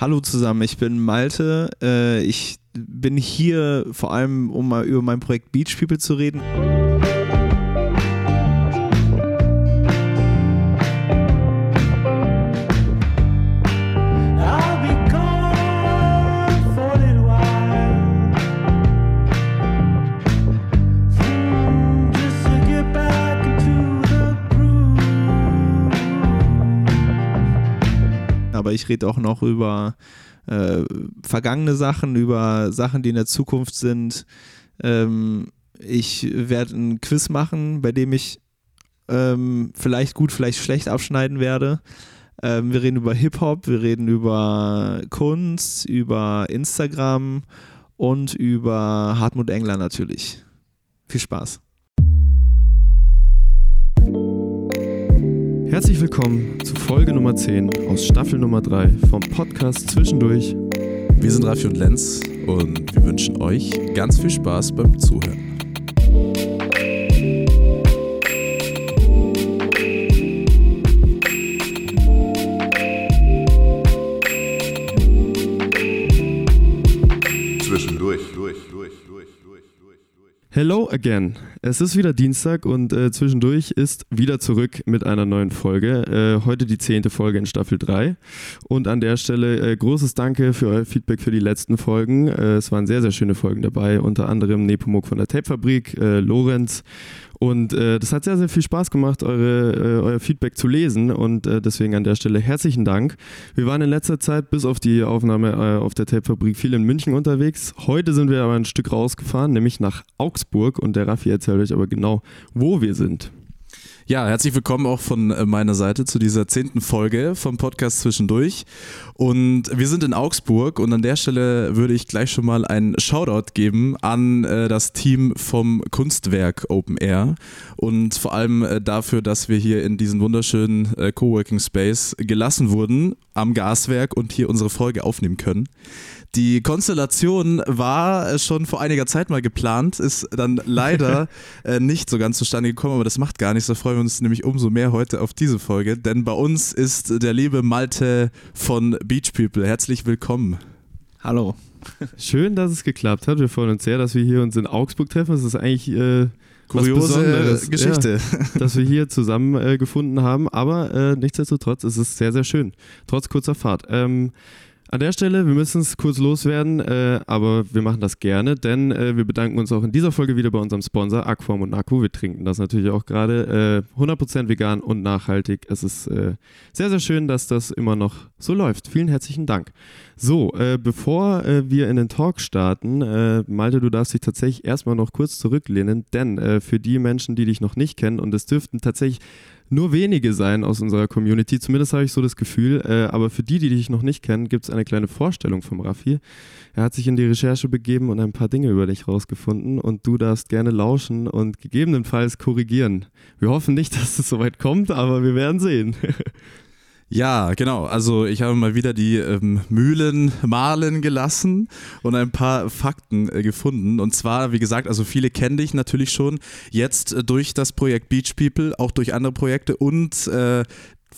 Hallo zusammen, ich bin Malte. Äh, ich bin hier vor allem, um mal über mein Projekt Beach People zu reden. Ich rede auch noch über äh, vergangene Sachen, über Sachen, die in der Zukunft sind. Ähm, ich werde ein Quiz machen, bei dem ich ähm, vielleicht gut, vielleicht schlecht abschneiden werde. Ähm, wir reden über Hip-Hop, wir reden über Kunst, über Instagram und über Hartmut Engler natürlich. Viel Spaß. Herzlich willkommen zu Folge Nummer 10 aus Staffel Nummer 3 vom Podcast Zwischendurch. Wir sind Raffi und Lenz und wir wünschen euch ganz viel Spaß beim Zuhören. Hello again. Es ist wieder Dienstag und äh, zwischendurch ist wieder zurück mit einer neuen Folge. Äh, heute die zehnte Folge in Staffel 3. Und an der Stelle äh, großes Danke für euer Feedback für die letzten Folgen. Äh, es waren sehr, sehr schöne Folgen dabei, unter anderem Nepomuk von der Tapefabrik, äh, Lorenz und äh, das hat sehr, sehr viel Spaß gemacht, eure, äh, euer Feedback zu lesen. Und äh, deswegen an der Stelle herzlichen Dank. Wir waren in letzter Zeit bis auf die Aufnahme äh, auf der Tapefabrik viel in München unterwegs. Heute sind wir aber ein Stück rausgefahren, nämlich nach Augsburg. Und der Raffi erzählt euch aber genau, wo wir sind. Ja, herzlich willkommen auch von äh, meiner Seite zu dieser zehnten Folge vom Podcast Zwischendurch. Und wir sind in Augsburg und an der Stelle würde ich gleich schon mal einen Shoutout geben an äh, das Team vom Kunstwerk Open Air und vor allem äh, dafür, dass wir hier in diesen wunderschönen äh, Coworking Space gelassen wurden am Gaswerk und hier unsere Folge aufnehmen können. Die Konstellation war schon vor einiger Zeit mal geplant, ist dann leider äh, nicht so ganz zustande gekommen, aber das macht gar nichts. Da freuen wir uns nämlich umso mehr heute auf diese Folge, denn bei uns ist der liebe Malte von Beach People. Herzlich willkommen. Hallo. Schön, dass es geklappt hat. Wir freuen uns sehr, dass wir hier uns in Augsburg treffen. Es ist eigentlich äh, kuriose Geschichte, ja, dass wir hier zusammen äh, gefunden haben. Aber äh, nichtsdestotrotz ist es sehr, sehr schön, trotz kurzer Fahrt. Ähm, an der Stelle, wir müssen es kurz loswerden, äh, aber wir machen das gerne, denn äh, wir bedanken uns auch in dieser Folge wieder bei unserem Sponsor Aqua Monaco. Wir trinken das natürlich auch gerade äh, 100% vegan und nachhaltig. Es ist äh, sehr, sehr schön, dass das immer noch so läuft. Vielen herzlichen Dank. So, äh, bevor äh, wir in den Talk starten, Malte, du darfst dich tatsächlich erstmal noch kurz zurücklehnen, denn für die Menschen, die dich noch nicht kennen, und es dürften tatsächlich nur wenige sein aus unserer Community, zumindest habe ich so das Gefühl. Äh, aber für die, die dich noch nicht kennen, gibt es eine kleine Vorstellung vom Raffi. Er hat sich in die Recherche begeben und ein paar Dinge über dich rausgefunden und du darfst gerne lauschen und gegebenenfalls korrigieren. Wir hoffen nicht, dass es soweit kommt, aber wir werden sehen. Ja, genau. Also ich habe mal wieder die ähm, Mühlen mahlen gelassen und ein paar Fakten äh, gefunden. Und zwar, wie gesagt, also viele kennen dich natürlich schon jetzt äh, durch das Projekt Beach People, auch durch andere Projekte und äh,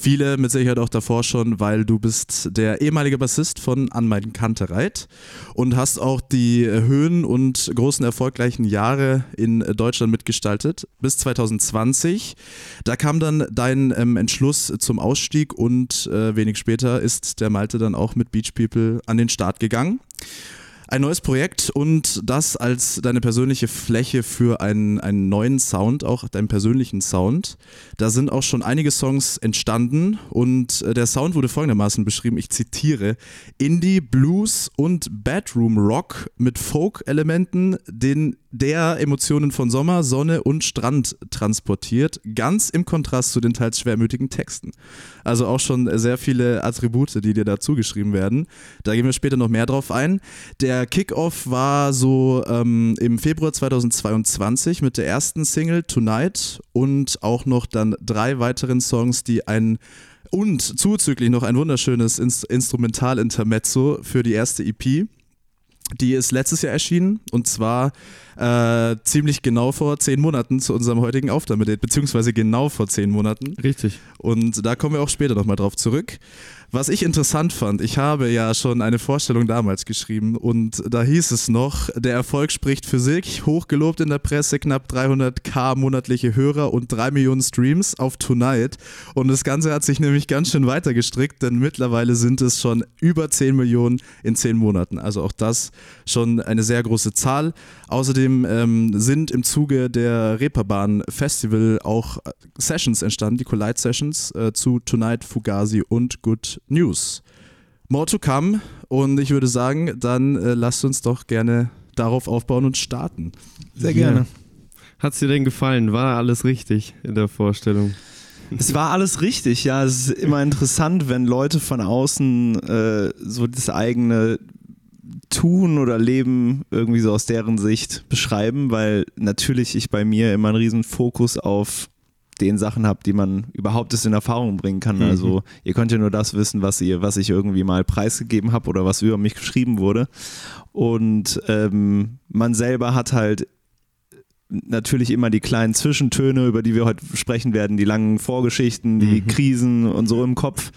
Viele mit Sicherheit auch davor schon, weil du bist der ehemalige Bassist von An meinen Kantereit und hast auch die Höhen und großen erfolgreichen Jahre in Deutschland mitgestaltet bis 2020. Da kam dann dein ähm, Entschluss zum Ausstieg und äh, wenig später ist der Malte dann auch mit Beach People an den Start gegangen ein neues Projekt und das als deine persönliche Fläche für einen, einen neuen Sound, auch deinen persönlichen Sound. Da sind auch schon einige Songs entstanden und äh, der Sound wurde folgendermaßen beschrieben, ich zitiere, Indie, Blues und Bedroom Rock mit Folk-Elementen, den der Emotionen von Sommer, Sonne und Strand transportiert, ganz im Kontrast zu den teils schwermütigen Texten. Also auch schon sehr viele Attribute, die dir da zugeschrieben werden. Da gehen wir später noch mehr drauf ein. Der Kickoff war so ähm, im Februar 2022 mit der ersten Single Tonight und auch noch dann drei weiteren Songs, die ein und zuzüglich noch ein wunderschönes Inst Instrumental-Intermezzo für die erste EP Die ist letztes Jahr erschienen und zwar äh, ziemlich genau vor zehn Monaten zu unserem heutigen Aufnahmedate, beziehungsweise genau vor zehn Monaten. Richtig. Und da kommen wir auch später nochmal drauf zurück. Was ich interessant fand, ich habe ja schon eine Vorstellung damals geschrieben und da hieß es noch, der Erfolg spricht für sich, hochgelobt in der Presse, knapp 300k monatliche Hörer und 3 Millionen Streams auf Tonight. Und das Ganze hat sich nämlich ganz schön weiter gestrickt, denn mittlerweile sind es schon über 10 Millionen in 10 Monaten. Also auch das schon eine sehr große Zahl. Außerdem ähm, sind im Zuge der Reeperbahn Festival auch Sessions entstanden, die Collide Sessions äh, zu Tonight, Fugazi und Good News. More to come und ich würde sagen, dann äh, lasst uns doch gerne darauf aufbauen und starten. Sehr gerne. Hat es dir denn gefallen? War alles richtig in der Vorstellung? Es war alles richtig, ja. Es ist immer interessant, wenn Leute von außen äh, so das eigene Tun oder Leben irgendwie so aus deren Sicht beschreiben, weil natürlich ich bei mir immer einen riesen Fokus auf den Sachen habe, die man überhaupt in Erfahrung bringen kann. Mhm. Also ihr könnt ja nur das wissen, was ihr, was ich irgendwie mal preisgegeben habe oder was über mich geschrieben wurde. Und ähm, man selber hat halt natürlich immer die kleinen Zwischentöne, über die wir heute sprechen werden, die langen Vorgeschichten, die mhm. Krisen und so im Kopf.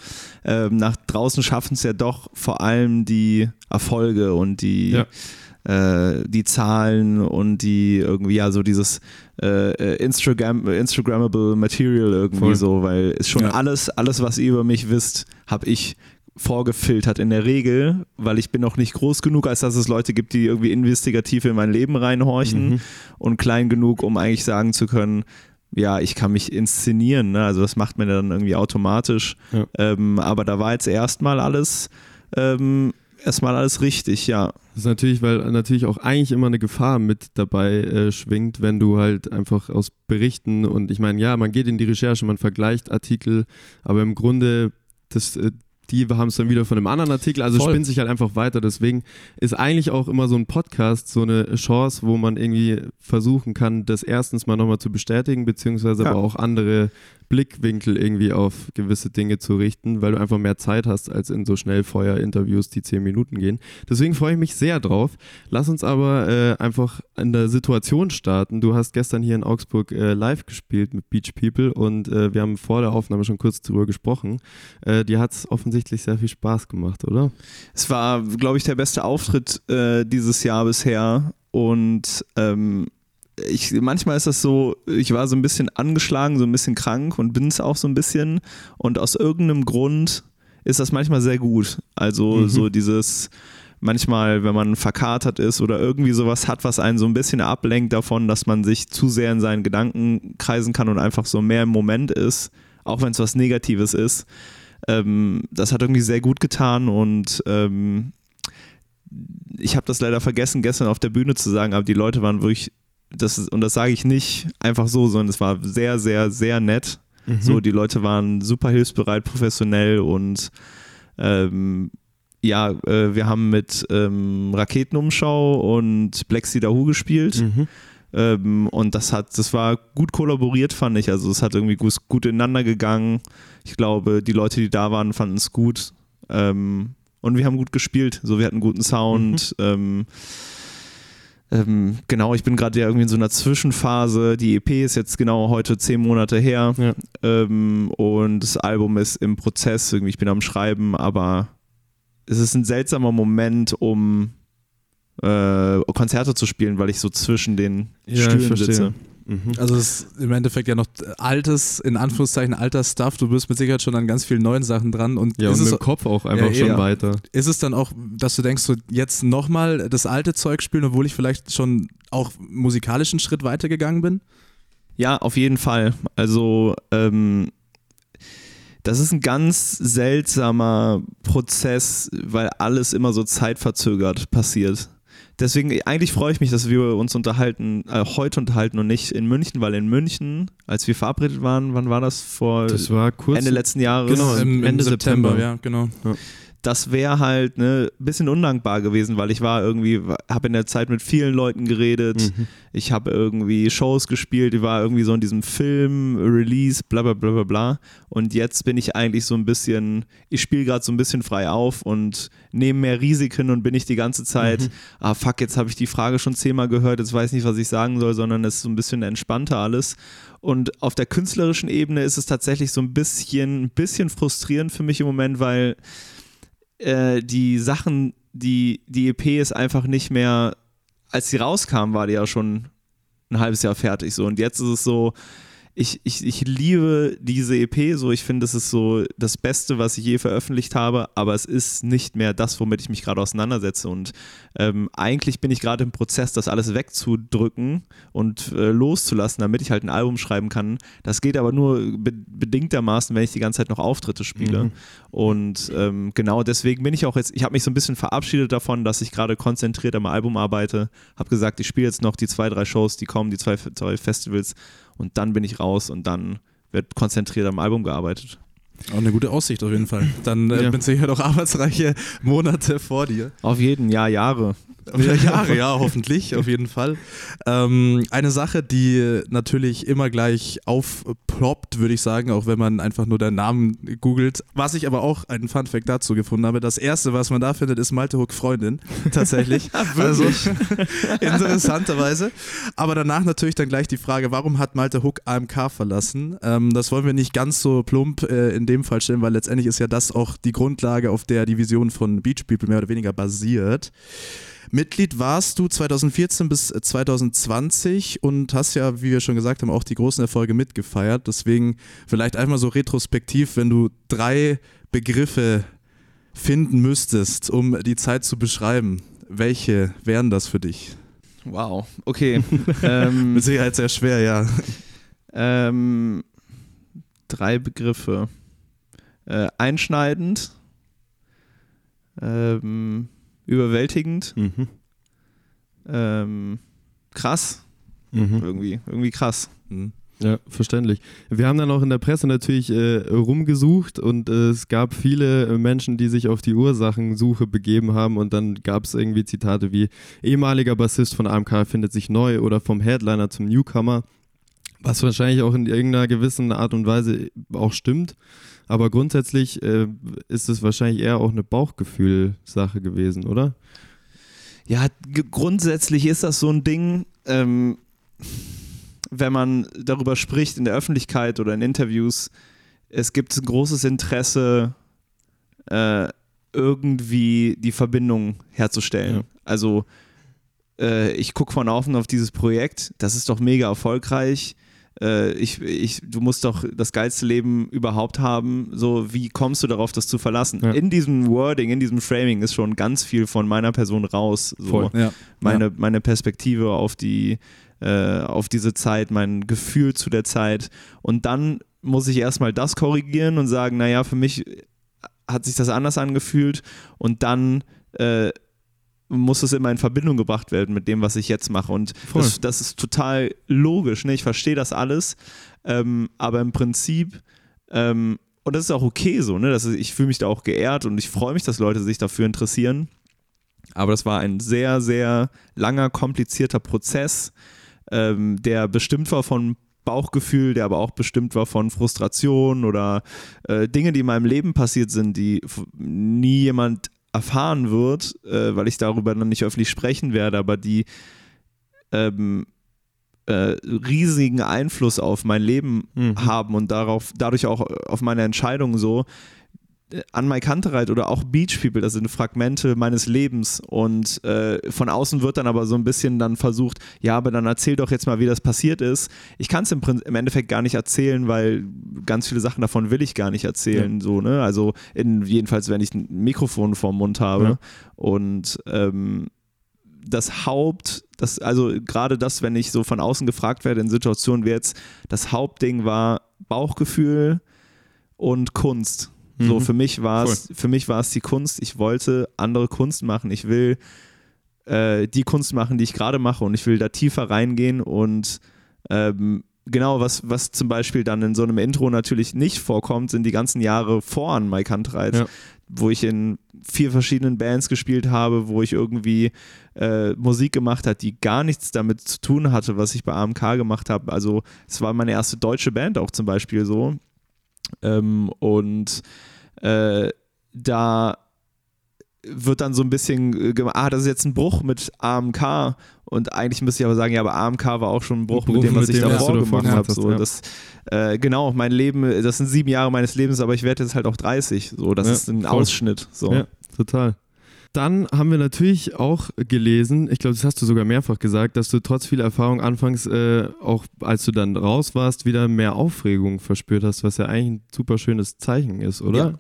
Ähm, nach draußen schaffen es ja doch vor allem die Erfolge und die ja äh, die Zahlen und die irgendwie ja so dieses äh, äh, Instagram, Instagrammable Material irgendwie Voll. so, weil es schon ja. alles, alles, was ihr über mich wisst, habe ich vorgefiltert in der Regel, weil ich bin noch nicht groß genug, als dass es Leute gibt, die irgendwie investigativ in mein Leben reinhorchen mhm. und klein genug, um eigentlich sagen zu können, ja, ich kann mich inszenieren, ne? also das macht man dann irgendwie automatisch. Ja. Ähm, aber da war jetzt erstmal alles ähm, erstmal alles richtig, ja. Das ist natürlich, weil natürlich auch eigentlich immer eine Gefahr mit dabei äh, schwingt, wenn du halt einfach aus Berichten und ich meine, ja, man geht in die Recherche, man vergleicht Artikel, aber im Grunde das, äh, die haben es dann wieder von einem anderen Artikel, also Voll. spinnt sich halt einfach weiter. Deswegen ist eigentlich auch immer so ein Podcast so eine Chance, wo man irgendwie versuchen kann, das erstens mal nochmal zu bestätigen, beziehungsweise ja. aber auch andere Blickwinkel irgendwie auf gewisse Dinge zu richten, weil du einfach mehr Zeit hast als in so Schnellfeuer-Interviews, die zehn Minuten gehen. Deswegen freue ich mich sehr drauf. Lass uns aber äh, einfach in der Situation starten. Du hast gestern hier in Augsburg äh, live gespielt mit Beach People und äh, wir haben vor der Aufnahme schon kurz darüber gesprochen. Äh, dir hat es offensichtlich sehr viel Spaß gemacht, oder? Es war, glaube ich, der beste Auftritt äh, dieses Jahr bisher und ähm, ich, manchmal ist das so, ich war so ein bisschen angeschlagen, so ein bisschen krank und bin es auch so ein bisschen. Und aus irgendeinem Grund ist das manchmal sehr gut. Also mhm. so dieses, manchmal, wenn man verkatert ist oder irgendwie sowas hat, was einen so ein bisschen ablenkt davon, dass man sich zu sehr in seinen Gedanken kreisen kann und einfach so mehr im Moment ist, auch wenn es was Negatives ist. Ähm, das hat irgendwie sehr gut getan und ähm, ich habe das leider vergessen, gestern auf der Bühne zu sagen, aber die Leute waren wirklich das ist, und das sage ich nicht einfach so, sondern es war sehr, sehr, sehr nett. Mhm. So, die Leute waren super hilfsbereit, professionell und ähm, ja, äh, wir haben mit ähm, Raketenumschau und Black Sea Dahoo gespielt. Mhm. Ähm, und das hat, das war gut kollaboriert, fand ich. Also es hat irgendwie gut, gut ineinander gegangen. Ich glaube, die Leute, die da waren, fanden es gut. Ähm, und wir haben gut gespielt. So, wir hatten guten Sound. Mhm. Ähm, genau, ich bin gerade ja irgendwie in so einer Zwischenphase. Die EP ist jetzt genau heute zehn Monate her ja. ähm, und das Album ist im Prozess. Irgendwie, ich bin am Schreiben, aber es ist ein seltsamer Moment, um äh, Konzerte zu spielen, weil ich so zwischen den ja, Stühlen sitze. Mhm. Also es ist im Endeffekt ja noch altes, in Anführungszeichen alter Stuff. Du bist mit Sicherheit schon an ganz vielen neuen Sachen dran. Und ja, und mit dem Kopf auch einfach ja, schon ja. weiter. Ist es dann auch, dass du denkst, so jetzt nochmal das alte Zeug spielen, obwohl ich vielleicht schon auch musikalisch einen Schritt weiter gegangen bin? Ja, auf jeden Fall. Also ähm, das ist ein ganz seltsamer Prozess, weil alles immer so zeitverzögert passiert. Deswegen, eigentlich freue ich mich, dass wir uns unterhalten, äh, heute unterhalten und nicht in München, weil in München, als wir verabredet waren, wann war das? Vor das war kurz, Ende letzten Jahres? Genau, im, Ende September. September. Ja, genau. Ja. Das wäre halt ein ne, bisschen undankbar gewesen, weil ich war irgendwie, habe in der Zeit mit vielen Leuten geredet, mhm. ich habe irgendwie Shows gespielt, ich war irgendwie so in diesem Film, Release, bla bla bla bla bla. Und jetzt bin ich eigentlich so ein bisschen, ich spiele gerade so ein bisschen frei auf und nehme mehr Risiken und bin ich die ganze Zeit, mhm. ah fuck, jetzt habe ich die Frage schon zehnmal gehört, jetzt weiß nicht, was ich sagen soll, sondern es ist so ein bisschen entspannter alles. Und auf der künstlerischen Ebene ist es tatsächlich so ein bisschen, ein bisschen frustrierend für mich im Moment, weil äh, die Sachen, die, die EP ist einfach nicht mehr, als sie rauskam, war die ja schon ein halbes Jahr fertig so. Und jetzt ist es so, ich, ich, ich liebe diese EP, so ich finde, es ist so das Beste, was ich je veröffentlicht habe, aber es ist nicht mehr das, womit ich mich gerade auseinandersetze. Und ähm, eigentlich bin ich gerade im Prozess, das alles wegzudrücken und äh, loszulassen, damit ich halt ein Album schreiben kann. Das geht aber nur be bedingtermaßen, wenn ich die ganze Zeit noch Auftritte spiele. Mhm. Und ähm, genau deswegen bin ich auch jetzt, ich habe mich so ein bisschen verabschiedet davon, dass ich gerade konzentriert am Album arbeite, habe gesagt, ich spiele jetzt noch die zwei, drei Shows, die kommen, die zwei, zwei Festivals und dann bin ich raus und dann wird konzentriert am Album gearbeitet. Auch eine gute Aussicht auf jeden Fall. Dann äh, ja. bin sicher noch arbeitsreiche Monate vor dir. Auf jeden Jahr, Jahre. Jahre, ja, hoffentlich, auf jeden Fall. Ähm, eine Sache, die natürlich immer gleich aufploppt, würde ich sagen, auch wenn man einfach nur deinen Namen googelt. Was ich aber auch einen Funfact dazu gefunden habe: Das erste, was man da findet, ist Malte Hook Freundin. Tatsächlich. also interessanterweise. Aber danach natürlich dann gleich die Frage: Warum hat Malte Hook AMK verlassen? Ähm, das wollen wir nicht ganz so plump äh, in dem Fall stellen, weil letztendlich ist ja das auch die Grundlage, auf der die Vision von Beach People mehr oder weniger basiert. Mitglied warst du 2014 bis 2020 und hast ja, wie wir schon gesagt haben, auch die großen Erfolge mitgefeiert. Deswegen vielleicht einmal so retrospektiv, wenn du drei Begriffe finden müsstest, um die Zeit zu beschreiben, welche wären das für dich? Wow, okay. ähm, Mit Sicherheit sehr schwer, ja. Ähm, drei Begriffe. Äh, einschneidend, ähm, überwältigend, mhm. ähm, krass, mhm. irgendwie, irgendwie krass. Mhm. Ja, verständlich. Wir haben dann auch in der Presse natürlich äh, rumgesucht und äh, es gab viele Menschen, die sich auf die Ursachensuche begeben haben und dann gab es irgendwie Zitate wie ehemaliger Bassist von AMK findet sich neu oder vom Headliner zum Newcomer, was wahrscheinlich auch in irgendeiner gewissen Art und Weise auch stimmt. Aber grundsätzlich äh, ist es wahrscheinlich eher auch eine Bauchgefühl-Sache gewesen, oder? Ja, grundsätzlich ist das so ein Ding, ähm, wenn man darüber spricht in der Öffentlichkeit oder in Interviews, es gibt ein großes Interesse, äh, irgendwie die Verbindung herzustellen. Ja. Also äh, ich gucke von außen auf dieses Projekt, das ist doch mega erfolgreich äh, ich, ich, du musst doch das geilste Leben überhaupt haben. So, wie kommst du darauf, das zu verlassen? Ja. In diesem Wording, in diesem Framing ist schon ganz viel von meiner Person raus. So. Voll, ja. Meine, meine Perspektive auf die, äh, auf diese Zeit, mein Gefühl zu der Zeit. Und dann muss ich erstmal das korrigieren und sagen, naja, für mich hat sich das anders angefühlt und dann äh, muss es immer in Verbindung gebracht werden mit dem, was ich jetzt mache. Und das, das, ist total logisch. Ne? Ich verstehe das alles. Ähm, aber im Prinzip, ähm, und das ist auch okay so, ne? Das ist, ich fühle mich da auch geehrt und ich freue mich, dass Leute sich dafür interessieren. Aber das war ein sehr, sehr langer, komplizierter Prozess, ähm, der bestimmt war von Bauchgefühl, der aber auch bestimmt war von Frustration oder äh, Dinge, die in meinem Leben passiert sind, die nie jemand erfahren wird, äh, weil ich darüber dann nicht öffentlich sprechen werde, aber die ähm, äh, riesigen Einfluss auf mein Leben mhm. haben und darauf, dadurch auch auf meine Entscheidungen so, an My Kantereit oder auch Beach People, das sind Fragmente meines Lebens und äh, von außen wird dann aber so ein bisschen dann versucht, ja, aber dann erzähl doch jetzt mal, wie das passiert ist. Ich kann es im, im, Endeffekt gar nicht erzählen, weil ganz viele Sachen davon will ich gar nicht erzählen, ja. so, ne? Also in, jedenfalls, wenn ich ein Mikrofon vorm Mund habe ja. und ähm, das Haupt, das, also gerade das, wenn ich so von außen gefragt werde in Situationen wie jetzt, das Hauptding war Bauchgefühl und Kunst. So, mhm. für mich war es, für mich war es die Kunst. Ich wollte andere Kunst machen. Ich will äh, die Kunst machen, die ich gerade mache und ich will da tiefer reingehen und ähm, genau, was, was zum Beispiel dann in so einem Intro natürlich nicht vorkommt, sind die ganzen Jahre vor an Mike Handreit. Ja. wo ich in vier verschiedenen Bands gespielt habe, wo ich irgendwie äh, Musik gemacht habe, die gar nichts damit zu tun hatte, was ich bei AMK gemacht habe. Also es war meine erste deutsche Band auch zum Beispiel so. Ähm, und äh, da wird dann so ein bisschen gemacht, ah, das ist jetzt ein Bruch mit AMK und eigentlich müsste ich aber sagen, ja, aber AMK war auch schon ein Bruch, mit dem, was mit ich dem, davor gemacht habe. So, ja. das, äh, genau, mein Leben, das sind sieben Jahre meines Lebens, aber ich werde jetzt halt auch 30. So, das ja, ist ein voll. Ausschnitt. So. Ja, total. Dann haben wir natürlich auch gelesen, ich glaube, das hast du sogar mehrfach gesagt, dass du trotz viel Erfahrung anfangs, äh, auch als du dann raus warst, wieder mehr Aufregung verspürt hast, was ja eigentlich ein super schönes Zeichen ist, oder? Ja.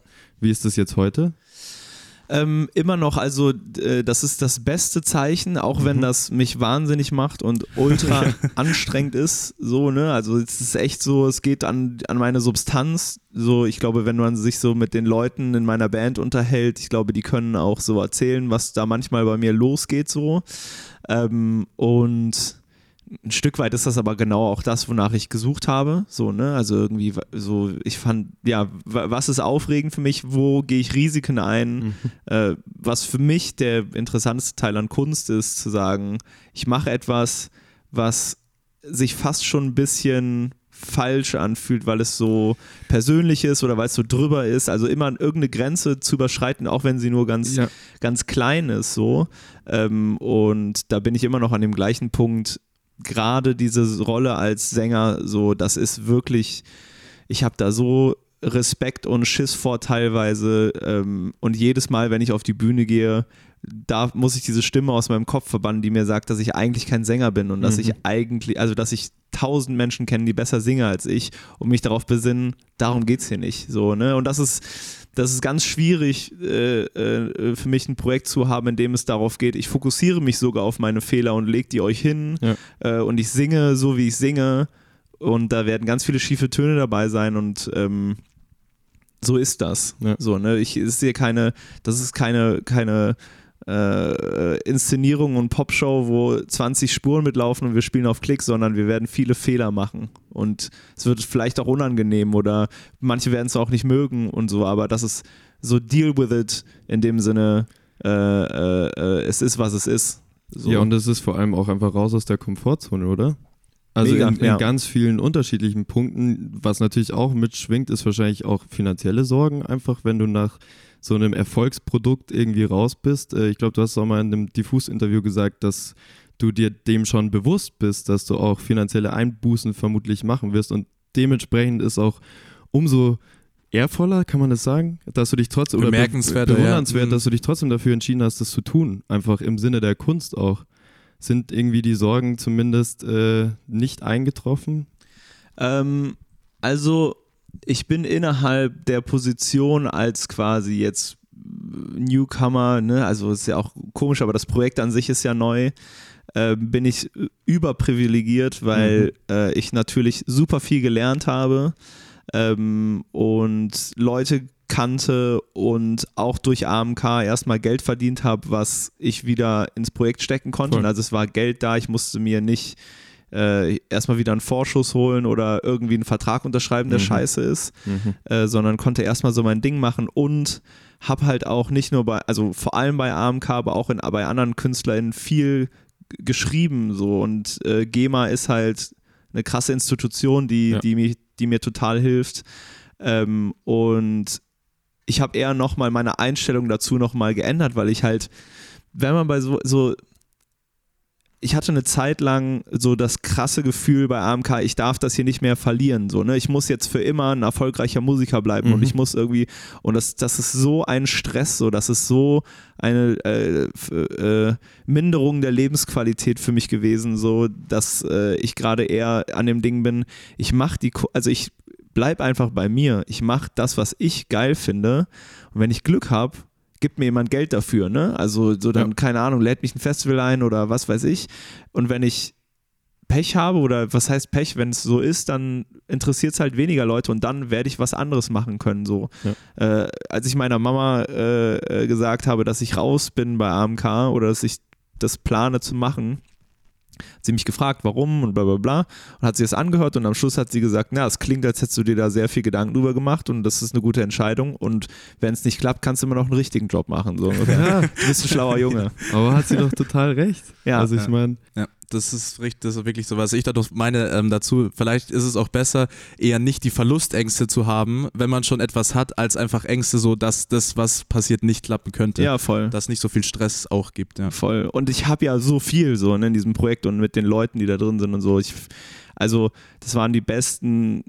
Wie ist das jetzt heute? ähm, immer noch, also äh, das ist das beste Zeichen, auch wenn mhm. das mich wahnsinnig macht und ultra anstrengend ist. So, ne? Also es ist echt so, es geht an, an meine Substanz. So, ich glaube, wenn man sich so mit den Leuten in meiner Band unterhält, ich glaube, die können auch so erzählen, was da manchmal bei mir losgeht, so. Ähm, und ein Stück weit ist das aber genau auch das, wonach ich gesucht habe. So, ne? Also irgendwie, so, ich fand, ja, was ist aufregend für mich? Wo gehe ich Risiken ein? Mhm. Äh, was für mich der interessanteste Teil an Kunst ist, zu sagen, ich mache etwas, was sich fast schon ein bisschen falsch anfühlt, weil es so persönlich ist oder weil es so drüber ist. Also immer irgendeine Grenze zu überschreiten, auch wenn sie nur ganz, ja. ganz klein ist. So. Ähm, und da bin ich immer noch an dem gleichen Punkt gerade diese Rolle als Sänger, so, das ist wirklich, ich habe da so Respekt und Schiss vor teilweise ähm, und jedes Mal, wenn ich auf die Bühne gehe, da muss ich diese Stimme aus meinem Kopf verbannen, die mir sagt, dass ich eigentlich kein Sänger bin und mhm. dass ich eigentlich, also dass ich tausend Menschen kenne, die besser singen als ich und mich darauf besinnen, darum geht es hier nicht. So, ne? Und das ist, das ist ganz schwierig äh, äh, für mich ein Projekt zu haben, in dem es darauf geht, ich fokussiere mich sogar auf meine Fehler und lege die euch hin ja. äh, und ich singe so, wie ich singe und da werden ganz viele schiefe Töne dabei sein und ähm, so ist das. Ja. So, ne? Ich sehe keine, das ist keine, keine äh, Inszenierung und Popshow, wo 20 Spuren mitlaufen und wir spielen auf Klick, sondern wir werden viele Fehler machen. Und es wird vielleicht auch unangenehm oder manche werden es auch nicht mögen und so, aber das ist so Deal with it in dem Sinne, äh, äh, äh es ist, was es ist. So. Ja, und es ist vor allem auch einfach raus aus der Komfortzone, oder? Also Mega, in, in ja. ganz vielen unterschiedlichen Punkten, was natürlich auch mitschwingt, ist wahrscheinlich auch finanzielle Sorgen, einfach wenn du nach so einem Erfolgsprodukt irgendwie raus bist. Äh, ich glaube, du hast auch mal in einem Diffus-Interview gesagt, dass du dir dem schon bewusst bist, dass du auch finanzielle Einbußen vermutlich machen wirst und dementsprechend ist auch umso ehrvoller, kann man das sagen, dass du dich trotzdem oder bemerkenswert, bewundernswert, ja. Mhm. dass du dich trotzdem dafür entschieden hast, das zu tun, einfach im Sinne der Kunst auch. Sind irgendwie die Sorgen zumindest äh, nicht eingetroffen? Ähm, also ich bin innerhalb der Position als quasi jetzt Newcomer, ne, also ist ja auch komisch, aber das Projekt an sich ist ja neu, äh, bin ich überprivilegiert, weil mhm. äh, ich natürlich super viel gelernt habe ähm, und Leute kannte und auch durch AMK erstmal Geld verdient habe, was ich wieder ins Projekt stecken konnte. Cool. Also es war Geld da, ich musste mir nicht äh, erstmal wieder einen Vorschuss holen oder irgendwie einen Vertrag unterschreiben, der mhm. scheiße ist, mhm. äh, sondern konnte erstmal so mein Ding machen und habe halt auch nicht nur bei, also vor allem bei AMK, aber auch in, bei anderen KünstlerInnen viel geschrieben so und äh, GEMA ist halt eine krasse Institution, die, ja. die, mich, die mir total hilft ähm, und ich habe eher nochmal meine Einstellung dazu nochmal geändert, weil ich halt, wenn man bei so, so ich hatte eine Zeit lang so das krasse Gefühl bei AMK, ich darf das hier nicht mehr verlieren. So, ne? Ich muss jetzt für immer ein erfolgreicher Musiker bleiben mhm. und ich muss irgendwie, und das, das ist so ein Stress, so, das ist so eine äh, äh, Minderung der Lebensqualität für mich gewesen, so dass äh, ich gerade eher an dem Ding bin, ich mache die, also ich bleib einfach bei mir, ich mache das, was ich geil finde und wenn ich Glück habe, gibt mir jemand Geld dafür, ne? Also so dann, ja. keine Ahnung, lädt mich ein Festival ein oder was weiß ich. Und wenn ich Pech habe oder was heißt Pech, wenn es so ist, dann interessiert es halt weniger Leute und dann werde ich was anderes machen können. So. Ja. Äh, als ich meiner Mama äh, äh gesagt habe, dass ich raus bin bei AMK oder dass ich das plane zu machen, sie mich gefragt, warum und bla bla bla und hat sie es angehört und am Schluss hat sie gesagt, na, es klingt, als hättest du dir da sehr viel Gedanken drüber gemacht und das ist eine gute Entscheidung und wenn es nicht klappt, kannst du immer noch einen richtigen Job machen. So Ja, Du bist ein schlauer Junge. aber hat sie doch total recht. Ja. also ich Ja. meine, Ja, das ist richtig, das ist wirklich so was. Ich dadurch meine ähm, dazu, vielleicht ist es auch besser, eher nicht die Verlustängste zu haben, wenn man schon etwas hat, als einfach Ängste, so dass das, was passiert, nicht klappen könnte. Ja, voll. Dass nicht so viel Stress auch gibt. Ja. Voll. Und ich habe ja so viel so ne, in diesem Projekt und mit den Leuten, die da drin sind und so. Ich, also, das waren die besten,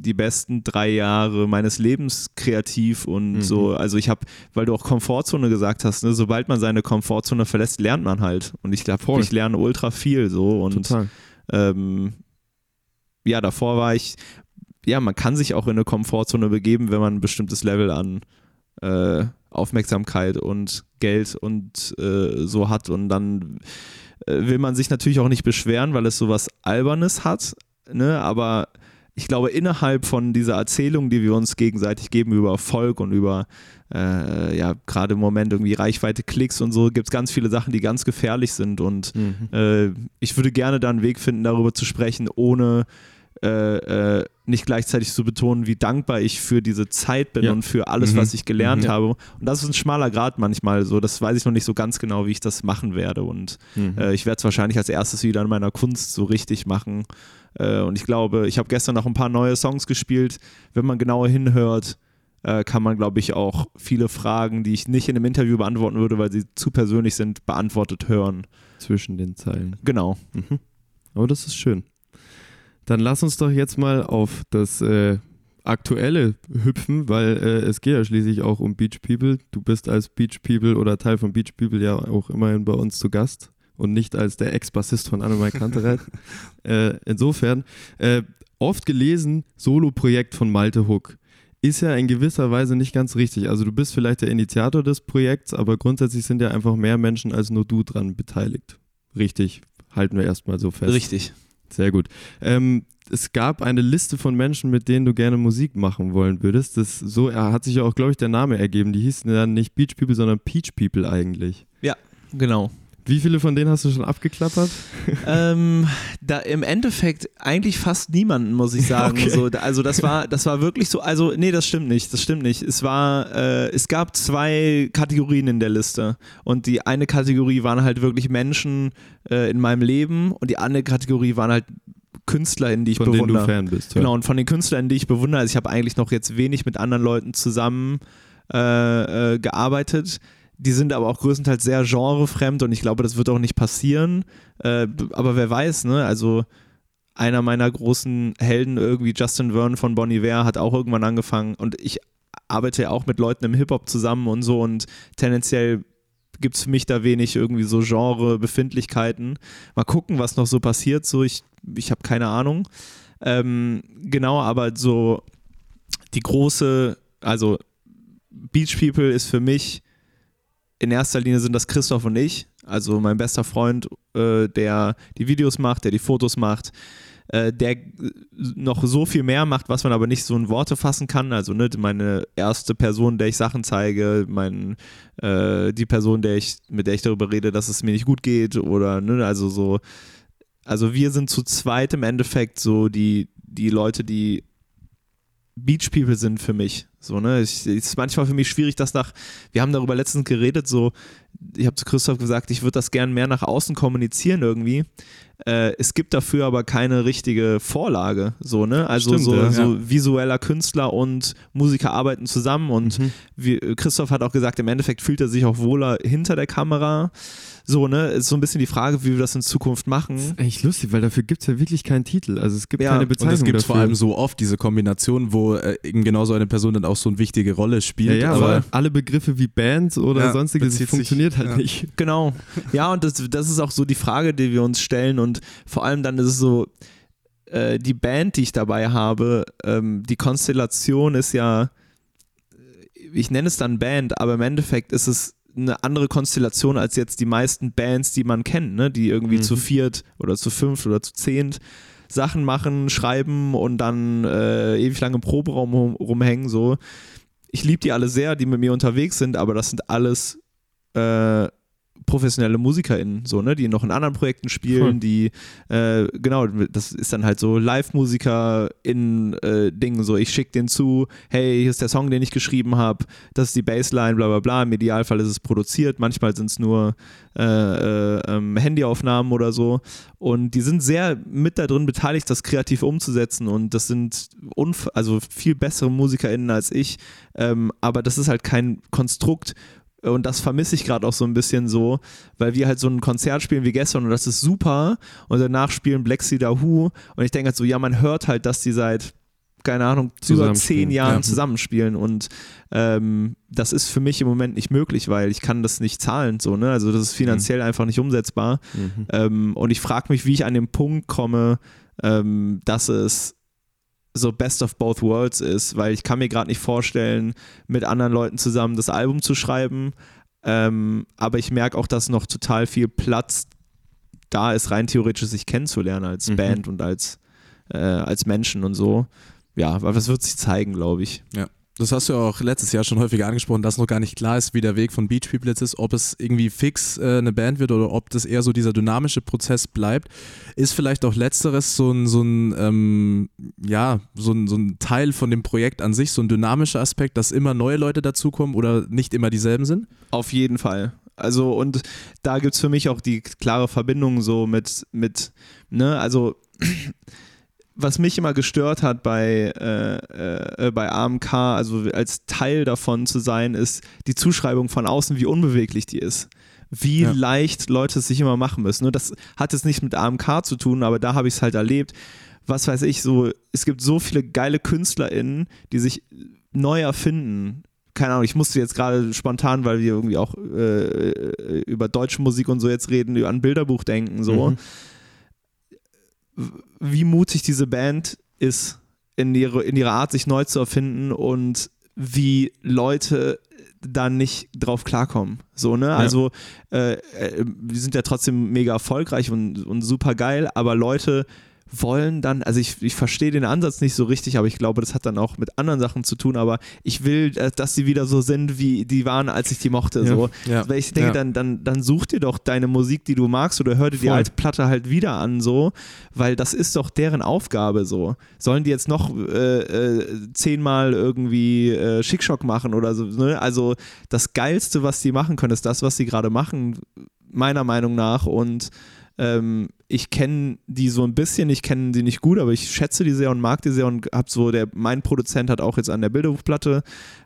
die besten drei Jahre meines Lebens kreativ und Mhm. so. Also ich habe, weil du auch Komfortzone gesagt hast, ne, sobald man seine Komfortzone verlässt, lernt man halt. Und ich glaube, ich lerne ultra viel so. Und total. ähm, ja, davor war ich, ja, man kann sich auch in eine Komfortzone begeben, wenn man ein bestimmtes Level an äh, Aufmerksamkeit und Geld und äh, so hat und dann äh, will man sich natürlich auch nicht beschweren, weil es sowas Albernes hat, ne, aber ich glaube, innerhalb von dieser Erzählung, die wir uns gegenseitig geben über Erfolg und über, äh, ja, gerade im Moment irgendwie Reichweite, Klicks und so, gibt es ganz viele Sachen, die ganz gefährlich sind und Mhm. äh, ich würde gerne da einen Weg finden, darüber zu sprechen, ohne äh, äh, nicht gleichzeitig zu betonen, wie dankbar ich für diese Zeit bin Ja. und für alles, Mhm. was ich gelernt Mhm. Habe. Und das ist ein schmaler Grad manchmal so. Das weiß ich noch nicht so ganz genau, wie ich das machen werde. Und Mhm. äh, ich werde es wahrscheinlich als erstes wieder in meiner Kunst so richtig machen. Äh, und ich glaube, ich habe gestern noch ein paar neue Songs gespielt. Wenn man genauer hinhört, äh, kann man, glaube ich, auch viele Fragen, die ich nicht in einem Interview beantworten würde, weil sie zu persönlich sind, beantwortet hören. Zwischen den Zeilen. Genau. Mhm. Aber das ist schön. Dann lass uns doch jetzt mal auf das äh, Aktuelle hüpfen, weil äh, es geht ja schließlich auch um Beach People. Du bist als Beach People oder Teil von Beach People ja auch immerhin bei uns zu Gast und nicht als der Ex-Bassist von Annemai Kantereit. äh, insofern, äh, oft gelesen, Solo-Projekt von Malte Hook. Ist ja in gewisser Weise nicht ganz richtig. Also du bist vielleicht der Initiator des Projekts, aber grundsätzlich sind ja einfach mehr Menschen als nur du dran beteiligt. Richtig, halten wir erstmal so fest. Richtig. Sehr gut. Ähm, es gab eine Liste von Menschen, mit denen du gerne Musik machen wollen würdest. Das so er hat sich ja auch, glaube ich, der Name ergeben. Die hießen dann nicht Beach People, sondern Peach People eigentlich. Genau. Wie viele von denen hast du schon abgeklappert? ähm, da im Endeffekt eigentlich fast niemanden, muss ich sagen. Okay. So, also das war, das war wirklich so, also nee, das stimmt nicht, das stimmt nicht. Es war, äh, es gab zwei Kategorien in der Liste und die eine Kategorie waren halt wirklich Menschen äh, in meinem Leben und die andere Kategorie waren halt Künstler, in die ich Von denen du bewundere. Fan bist. ja. Genau, und von den Künstlern, die ich bewundere, also ich habe eigentlich noch jetzt wenig mit anderen Leuten zusammen äh, äh, gearbeitet. Die sind aber auch größtenteils sehr genrefremd und ich glaube, das wird auch nicht passieren. Äh, aber wer weiß, ne? Also einer meiner großen Helden, irgendwie Justin Verne von Bon Iver, hat auch irgendwann angefangen und ich arbeite ja auch mit Leuten im Hip-Hop zusammen und so und tendenziell gibt es für mich da wenig irgendwie so Genre-Befindlichkeiten. Mal gucken, was noch so passiert. So, ich, ich habe keine Ahnung. Ähm, genau, aber so die große, also Beach People ist für mich in erster Linie sind das Christoph und ich, also mein bester Freund, äh, der die Videos macht, der die Fotos macht, äh, der noch so viel mehr macht, was man aber nicht so in Worte fassen kann. Also ne, meine erste Person, der ich Sachen zeige, mein, äh, die Person, der ich, mit der ich darüber rede, dass es mir nicht gut geht oder ne, also so. Also wir sind zu zweit im Endeffekt so die, die Leute, die Beach People sind für mich. So, ne? Es ist manchmal für mich schwierig, das nach, wir haben darüber letztens geredet, so, ich habe zu Christoph gesagt, ich würde das gern mehr nach außen kommunizieren irgendwie. Äh, es gibt dafür aber keine richtige Vorlage, so, ne? Also Stimmt, so, ja. so visueller Künstler und Musiker arbeiten zusammen und Mhm. wie, Christoph hat auch gesagt, im Endeffekt fühlt er sich auch wohler hinter der Kamera. So, ne? Ist so ein bisschen die Frage, wie wir das in Zukunft machen. Das ist eigentlich lustig, weil dafür gibt es ja wirklich keinen Titel. Also es gibt Ja, keine Bezeichnung Und es gibt vor allem so oft diese Kombination, wo äh, eben genau so eine Person dann auch so eine wichtige Rolle ja, spielt. ja, aber alle Begriffe wie Bands oder Ja, sonstiges bezieht sich- funktioniert halt ja. nicht. Genau. Ja, und das, das ist auch so die Frage, die wir uns stellen. Und vor allem dann ist es so, äh, die Band, die ich dabei habe, ähm, die Konstellation ist ja, ich nenne es dann Band, aber im Endeffekt ist es eine andere Konstellation als jetzt die meisten Bands, die man kennt, ne? die irgendwie Mhm. zu viert oder zu fünft oder zu zehnt Sachen machen, schreiben und dann äh, ewig lange im Proberaum rum, rumhängen. So. Ich liebe die alle sehr, die mit mir unterwegs sind, aber das sind alles äh, professionelle MusikerInnen, so, ne, die noch in anderen Projekten spielen, Voll. die, äh, genau, das ist dann halt so Live-MusikerInnen-Ding, so, ich schicke den zu, hey, hier ist der Song, den ich geschrieben habe, das ist die Bassline, bla bla bla, im Idealfall ist es produziert, manchmal sind es nur äh, äh, ähm, Handyaufnahmen oder so und die sind sehr mit da drin beteiligt, das kreativ umzusetzen und das sind also viel bessere MusikerInnen als ich, ähm, aber das ist halt kein Konstrukt, und das vermisse ich gerade auch so ein bisschen so, weil wir halt so ein Konzert spielen wie gestern und das ist super. Und danach spielen Black Sea Who und ich denke halt so, ja, man hört halt, dass die seit, keine Ahnung, über zehn Jahren ja. zusammenspielen. Und ähm, das ist für mich im Moment nicht möglich, weil ich kann das nicht zahlen, so, ne, also das ist finanziell einfach nicht umsetzbar. Mhm. ähm, und ich frage mich, wie ich an den Punkt komme, ähm, dass es so Best of Both Worlds ist, weil ich kann mir gerade nicht vorstellen, mit anderen Leuten zusammen das Album zu schreiben. Ähm, aber ich merke auch, dass noch total viel Platz da ist, rein theoretisch sich kennenzulernen als Mhm. Band und als, äh, als Menschen und so. Ja, aber das wird sich zeigen, glaube ich. Das hast du ja auch letztes Jahr schon häufiger angesprochen, dass noch gar nicht klar ist, wie der Weg von Beach People jetzt ist, ob es irgendwie fix äh, eine Band wird oder ob das eher so dieser dynamische Prozess bleibt. Ist vielleicht auch letzteres so ein, so ein, ähm, ja, so ein, so ein Teil von dem Projekt an sich, so ein dynamischer Aspekt, dass immer neue Leute dazukommen oder nicht immer dieselben sind? Auf jeden Fall. Also, und da gibt es für mich auch die klare Verbindung so mit, mit ne, also was mich immer gestört hat bei, äh, äh, bei AMK, also als Teil davon zu sein, ist die Zuschreibung von außen, wie unbeweglich die ist. Wie Ja. leicht Leute es sich immer machen müssen. Und das hat jetzt nicht mit AMK zu tun, aber da habe ich es halt erlebt. Was weiß ich, so, es gibt so viele geile KünstlerInnen, die sich neu erfinden. Keine Ahnung, ich musste jetzt gerade spontan, weil wir irgendwie auch äh, über deutsche Musik und so jetzt reden, an Bilderbuch denken, so Mhm. Wie mutig diese Band ist, in ihre, in ihrer Art, sich neu zu erfinden und wie Leute da nicht drauf klarkommen. So, ne? Also, äh, äh, wir sind ja trotzdem mega erfolgreich und, und super geil, aber Leute wollen dann, also ich, ich verstehe den Ansatz nicht so richtig, aber ich glaube, das hat dann auch mit anderen Sachen zu tun, aber ich will, äh, dass sie wieder so sind, wie die waren, als ich die mochte. Ja. So. Ja. Weil ich denke, Ja. dann, dann, dann such dir doch deine Musik, die du magst, oder hör dir die alte Platte halt wieder an, so, weil das ist doch deren Aufgabe so. Sollen die jetzt noch äh, äh, zehnmal irgendwie äh, Schickschock machen oder so, ne? Also das Geilste, was die machen können, ist das, was sie gerade machen, meiner Meinung nach. Und ähm, ich kenne die so ein bisschen, ich kenne sie nicht gut, aber ich schätze die sehr und mag die sehr und hab so, der, mein Produzent hat auch jetzt an der Bilderbuchplatte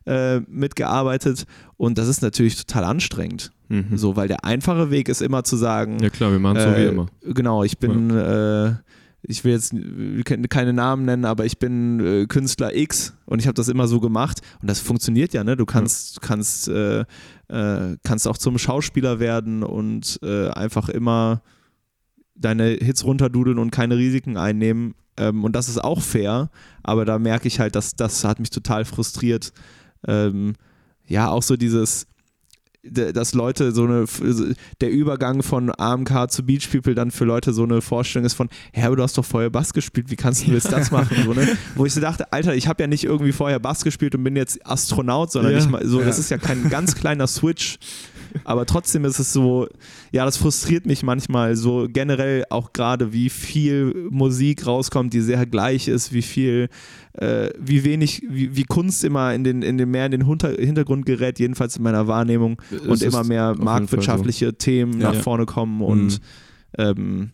äh, mitgearbeitet und das ist natürlich total anstrengend. Mhm. So, weil der einfache Weg ist immer zu sagen, Ja klar, wir machen es so wie äh, immer. Genau, ich bin, äh, ich will jetzt äh, ke- keine Namen nennen, aber ich bin äh, Künstler X und ich habe das immer so gemacht und das funktioniert ja, ne? Du kannst, kannst, äh, äh, kannst auch zum Schauspieler werden und äh, einfach immer deine Hits runterdudeln und keine Risiken einnehmen. Ähm, und das ist auch fair, aber da merke ich halt, dass das hat mich total frustriert. Ähm, ja, auch so dieses, dass Leute so eine, der Übergang von AMK zu Beach People dann für Leute so eine Vorstellung ist von, aber du hast doch vorher Bass gespielt, wie kannst du jetzt das machen? So, ne? Wo ich so dachte, Alter, ich habe ja nicht irgendwie vorher Bass gespielt und bin jetzt Astronaut, sondern Ja, ich so, das ja. ist ja kein ganz kleiner Switch. Aber trotzdem ist es so, ja, das frustriert mich manchmal so generell auch gerade, wie viel Musik rauskommt, die sehr gleich ist, wie viel, äh, wie wenig, wie, wie Kunst immer in den, in den mehr in den Hunter, Hintergrund gerät, jedenfalls in meiner Wahrnehmung. Und Es immer ist mehr marktwirtschaftliche Themen Ja. nach vorne kommen und ähm,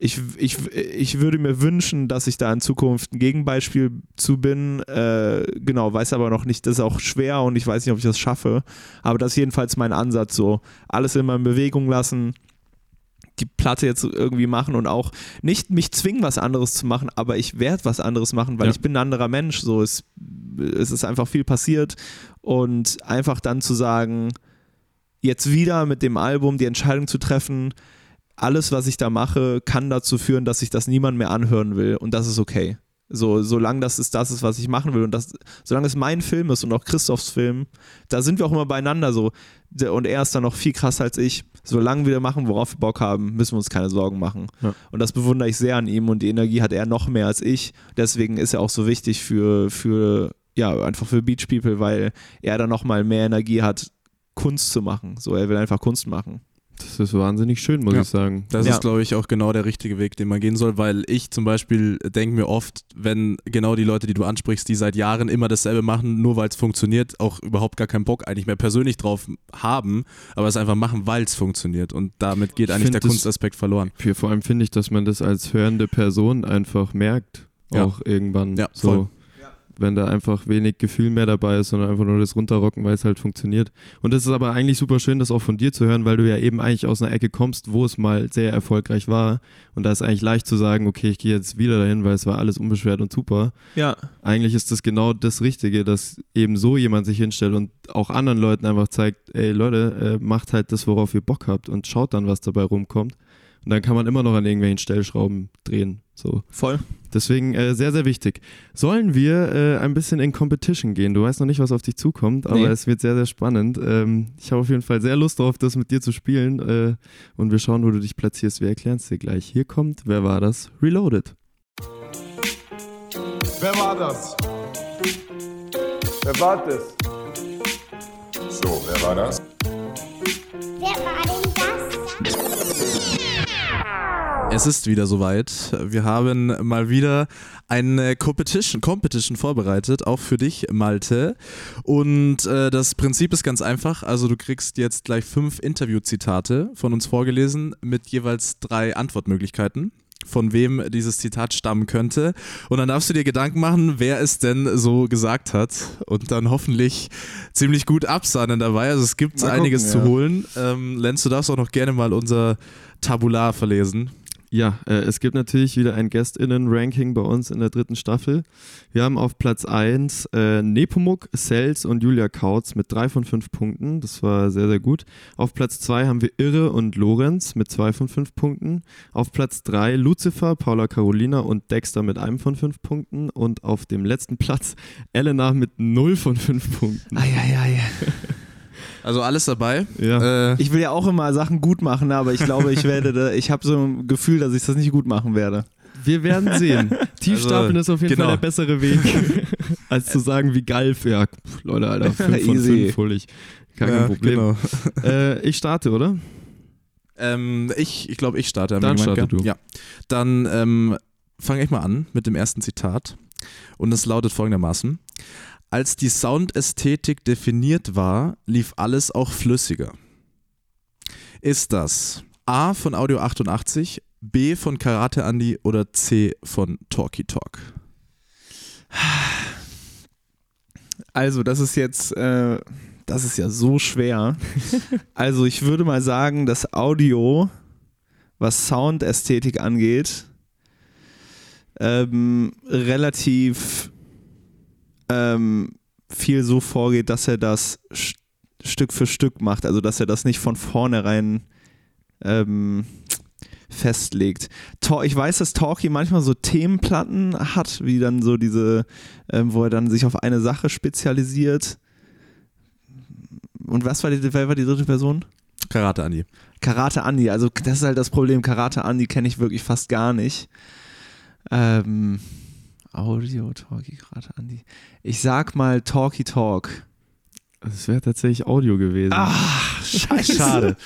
ich, ich, ich würde mir wünschen, dass ich da in Zukunft ein Gegenbeispiel zu bin. Äh, genau, weiß aber noch nicht, das ist auch schwer und ich weiß nicht, ob ich das schaffe. Aber das ist jedenfalls mein Ansatz so. Alles immer in Bewegung lassen, die Platte jetzt irgendwie machen und auch nicht mich zwingen, was anderes zu machen, aber ich werde was anderes machen, weil Ja. ich bin ein anderer Mensch. So, es, es ist einfach viel passiert und einfach dann zu sagen, jetzt wieder mit dem Album die Entscheidung zu treffen, alles, was ich da mache, kann dazu führen, dass sich das niemand mehr anhören will und das ist okay. So, solange das ist das ist, was ich machen will und das, solange es mein Film ist und auch Christophs Film, da sind wir auch immer beieinander so. Und er ist dann noch viel krasser als ich. Solange wir machen, worauf wir Bock haben, müssen wir uns keine Sorgen machen. Ja. Und das bewundere ich sehr an ihm und die Energie hat er noch mehr als ich. Deswegen ist er auch so wichtig für, für ja, einfach für Beach People, weil er dann nochmal mehr Energie hat, Kunst zu machen. So, er will einfach Kunst machen. Das ist wahnsinnig schön, muss Ja. ich sagen. Das Ja. ist, glaube ich, auch genau der richtige Weg, den man gehen soll, weil ich zum Beispiel denke mir oft, wenn genau die Leute, die du ansprichst, die seit Jahren immer dasselbe machen, nur weil es funktioniert, auch überhaupt gar keinen Bock eigentlich mehr persönlich drauf haben, aber es einfach machen, weil es funktioniert. Und damit geht Ich eigentlich der das- Kunstaspekt verloren. Vor allem finde ich, dass man das als hörende Person einfach merkt. Ja. Auch irgendwann. Ja, so. voll. Wenn da einfach wenig Gefühl mehr dabei ist, sondern einfach nur das runterrocken, weil es halt funktioniert. Und das ist aber eigentlich super schön, das auch von dir zu hören, weil du ja eben eigentlich aus einer Ecke kommst, wo es mal sehr erfolgreich war. Und da ist eigentlich leicht zu sagen, okay, ich gehe jetzt wieder dahin, weil es war alles unbeschwert und super. Ja, Eigentlich ist das genau das Richtige, dass eben so jemand sich hinstellt und auch anderen Leuten einfach zeigt, ey Leute, äh, macht halt das, worauf ihr Bock habt und schaut dann, was dabei rumkommt. Und dann kann man immer noch an irgendwelchen Stellschrauben drehen. So. voll. Deswegen äh, sehr, sehr wichtig. Sollen wir äh, ein bisschen in Competition gehen? Du weißt noch nicht, was auf dich zukommt, aber Nee. es wird sehr, sehr spannend. Ähm, ich habe auf jeden Fall sehr Lust darauf, das mit dir zu spielen äh, und wir schauen, wo du dich platzierst. Wir erklären es dir gleich. Hier kommt, wer war das? Reloaded. Wer war das? Wer war das? So, wer war das? Wer war das? Es ist wieder soweit. Wir haben mal wieder eine Competition, Competition vorbereitet, auch für dich, Malte. Und äh, das Prinzip ist ganz einfach. Also du kriegst jetzt gleich fünf Interviewzitate von uns vorgelesen mit jeweils drei Antwortmöglichkeiten von wem dieses Zitat stammen könnte. Und dann darfst du dir Gedanken machen, wer es denn so gesagt hat. Und dann hoffentlich ziemlich gut absahnen dabei. Also es gibt Mal einiges gucken, zu ja. holen. Ähm, Lenz, du darfst auch noch gerne mal unser Tabular verlesen. Ja, äh, es gibt natürlich wieder ein GästInnen-Ranking bei uns in der dritten Staffel. Wir haben auf Platz 1 äh, Nepomuk, Sels und Julia Kautz mit drei von fünf Punkten. Das war sehr, sehr gut. Auf Platz 2 haben wir Irre und Lorenz mit zwei von fünf Punkten. Auf Platz 3 Lucifer, Paula Carolina und Dexter mit einem von fünf Punkten. Und auf dem letzten Platz Elena mit null von fünf Punkten. Eieiei. Also alles dabei. Ja. Äh, Ich will ja auch immer Sachen gut machen, aber ich glaube, ich werde, da, ich habe so ein Gefühl, dass ich das nicht gut machen werde. Wir werden sehen. Tiefstapeln Also, ist auf jeden genau. Fall der bessere Weg, als zu sagen, wie geil. Ja, pff, Leute, Alter, 5 von Easy. 5 hol ich. Kein ja, Problem. Genau. Äh, ich starte, oder? Ähm, ich ich glaube, ich starte. Dann starte du. Ja. Dann ähm, fange ich mal an mit dem ersten Zitat. Und es lautet folgendermaßen. Als die Soundästhetik definiert war, lief alles auch flüssiger. Ist das A von Audio 88, B von Karate Andy oder C von Talkie Talk? Also, das ist jetzt, äh, das ist ja so schwer. Also, ich würde mal sagen, das Audio, was Soundästhetik angeht, ähm, relativ ähm, viel so vorgeht, dass er das st Stück für Stück macht. Also, dass er das nicht von vornherein ähm, festlegt. Tor ich weiß, dass Talkie manchmal so Themenplatten hat, wie dann so diese, ähm, wo er dann sich auf eine Sache spezialisiert. Und was war die, wer war die dritte Person? Karate Andy. Karate Andi. Also das ist halt das Problem. Karate Andi kenne ich wirklich fast gar nicht. Ähm, Audio, Talkie, Karate Andi. Ich sag mal Talkie Talk. Es wäre tatsächlich Audio gewesen. Ach, scheiße. Schade.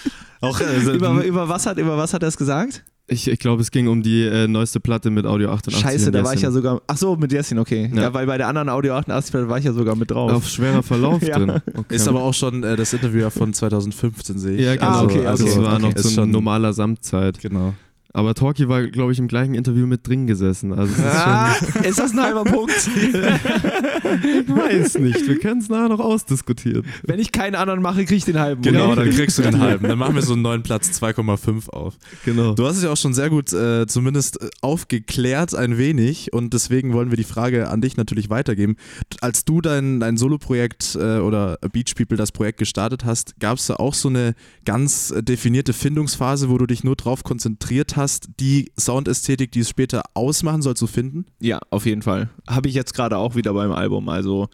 Auch, äh, Über, über, was hat, über was hat er es gesagt? Ich, ich glaube, es ging um die äh, neueste Platte mit Audio 88. Scheiße, da war ich ja sogar. Ach so, mit Jessin, okay. Ja. Ja. weil bei der anderen Audio 88 Platte war ich ja sogar mit drauf. Auf schwerer Verlauf Ja. drin. Okay. ist aber auch schon äh, das Interview ja von 2015, sehe ich. ja, genau. Ah, okay, also okay, es war okay. noch zu schon- normaler Samtzeit. Genau. Aber Talkie war, glaube ich, im gleichen Interview mit drin gesessen. Also es ist ah, ist das ein halber Punkt? ich weiß nicht. Wir können es nachher noch ausdiskutieren. Wenn ich keinen anderen mache, kriege ich den halben. Genau, okay. dann kriegst du den halben. Dann machen wir so einen neuen Platz 2,5 auf. Genau. Du hast es ja auch schon sehr gut äh, zumindest äh, aufgeklärt ein wenig und deswegen wollen wir die Frage an dich natürlich weitergeben. Als du dein, dein Solo-Projekt äh, oder Beach People das Projekt gestartet hast, gab es da auch so eine ganz äh, definierte Findungsphase, wo du dich nur drauf konzentriert hast, die Soundästhetik, die es später ausmachen soll, zu finden? Ja, auf jeden Fall. Habe ich jetzt gerade auch wieder beim Album. Also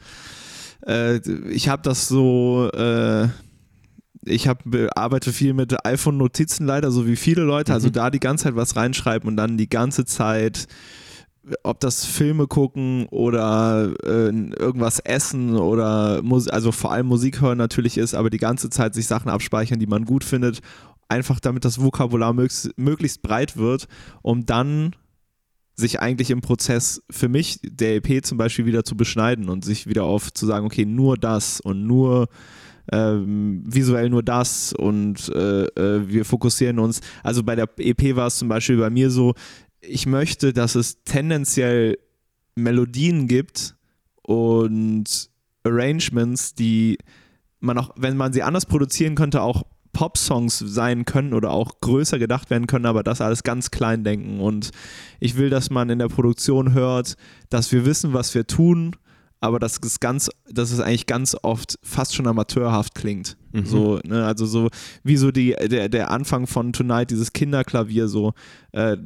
äh, ich habe das so, äh, ich habe arbeite viel mit iPhone-Notizen leider, so wie viele Leute. Also Mhm. da die ganze Zeit was reinschreiben und dann die ganze Zeit, ob das Filme gucken oder äh, irgendwas essen oder Mus also vor allem Musik hören natürlich ist, aber die ganze Zeit sich Sachen abspeichern, die man gut findet. Einfach damit das Vokabular möglichst, möglichst breit wird, um dann sich eigentlich im Prozess für mich der EP zum Beispiel wieder zu beschneiden und sich wieder auf zu sagen, okay, nur das und nur ähm, visuell nur das und äh, äh, wir fokussieren uns. Also bei der EP war es zum Beispiel bei mir so, ich möchte, dass es tendenziell Melodien gibt und Arrangements, die man auch, wenn man sie anders produzieren könnte, auch Pop-Songs sein können oder auch größer gedacht werden können, aber das alles ganz klein denken. Und ich will, dass man in der Produktion hört, dass wir wissen, was wir tun, aber dass es ganz, dass es eigentlich ganz oft fast schon amateurhaft klingt. Mhm. So, ne, also so wie so die, der, der Anfang von Tonight, dieses Kinderklavier, so, äh,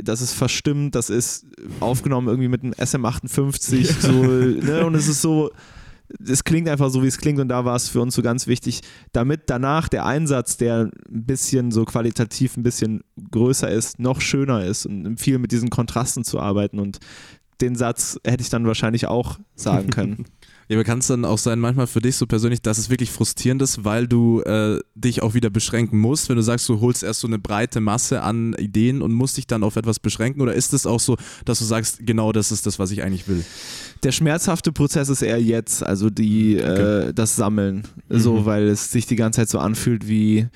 das ist verstimmt, das ist aufgenommen irgendwie mit einem SM58, ja. so, ne, und es ist so, es klingt einfach so, wie es klingt und da war es für uns so ganz wichtig, damit danach der Einsatz, der ein bisschen so qualitativ ein bisschen größer ist, noch schöner ist und viel mit diesen Kontrasten zu arbeiten und den Satz hätte ich dann wahrscheinlich auch sagen können. Ja, aber kann es dann auch sein, manchmal für dich so persönlich, dass es wirklich frustrierend ist, weil du äh, dich auch wieder beschränken musst, wenn du sagst, du holst erst so eine breite Masse an Ideen und musst dich dann auf etwas beschränken? Oder ist es auch so, dass du sagst, genau das ist das, was ich eigentlich will? Der schmerzhafte Prozess ist eher jetzt, also die, okay. äh, das Sammeln, mhm. so, weil es sich die ganze Zeit so anfühlt wie,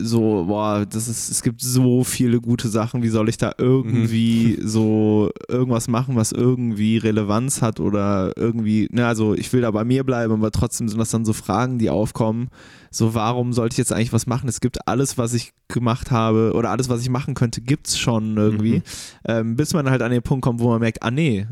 so, boah, das ist, es gibt so viele gute Sachen, wie soll ich da irgendwie mhm. so irgendwas machen, was irgendwie Relevanz hat oder irgendwie, ne, also ich will da bei mir bleiben, aber trotzdem sind das dann so Fragen, die aufkommen, so warum sollte ich jetzt eigentlich was machen? Es gibt alles, was ich gemacht habe oder alles, was ich machen könnte, gibt es schon irgendwie, mhm. ähm, bis man halt an den Punkt kommt, wo man merkt, ah nee,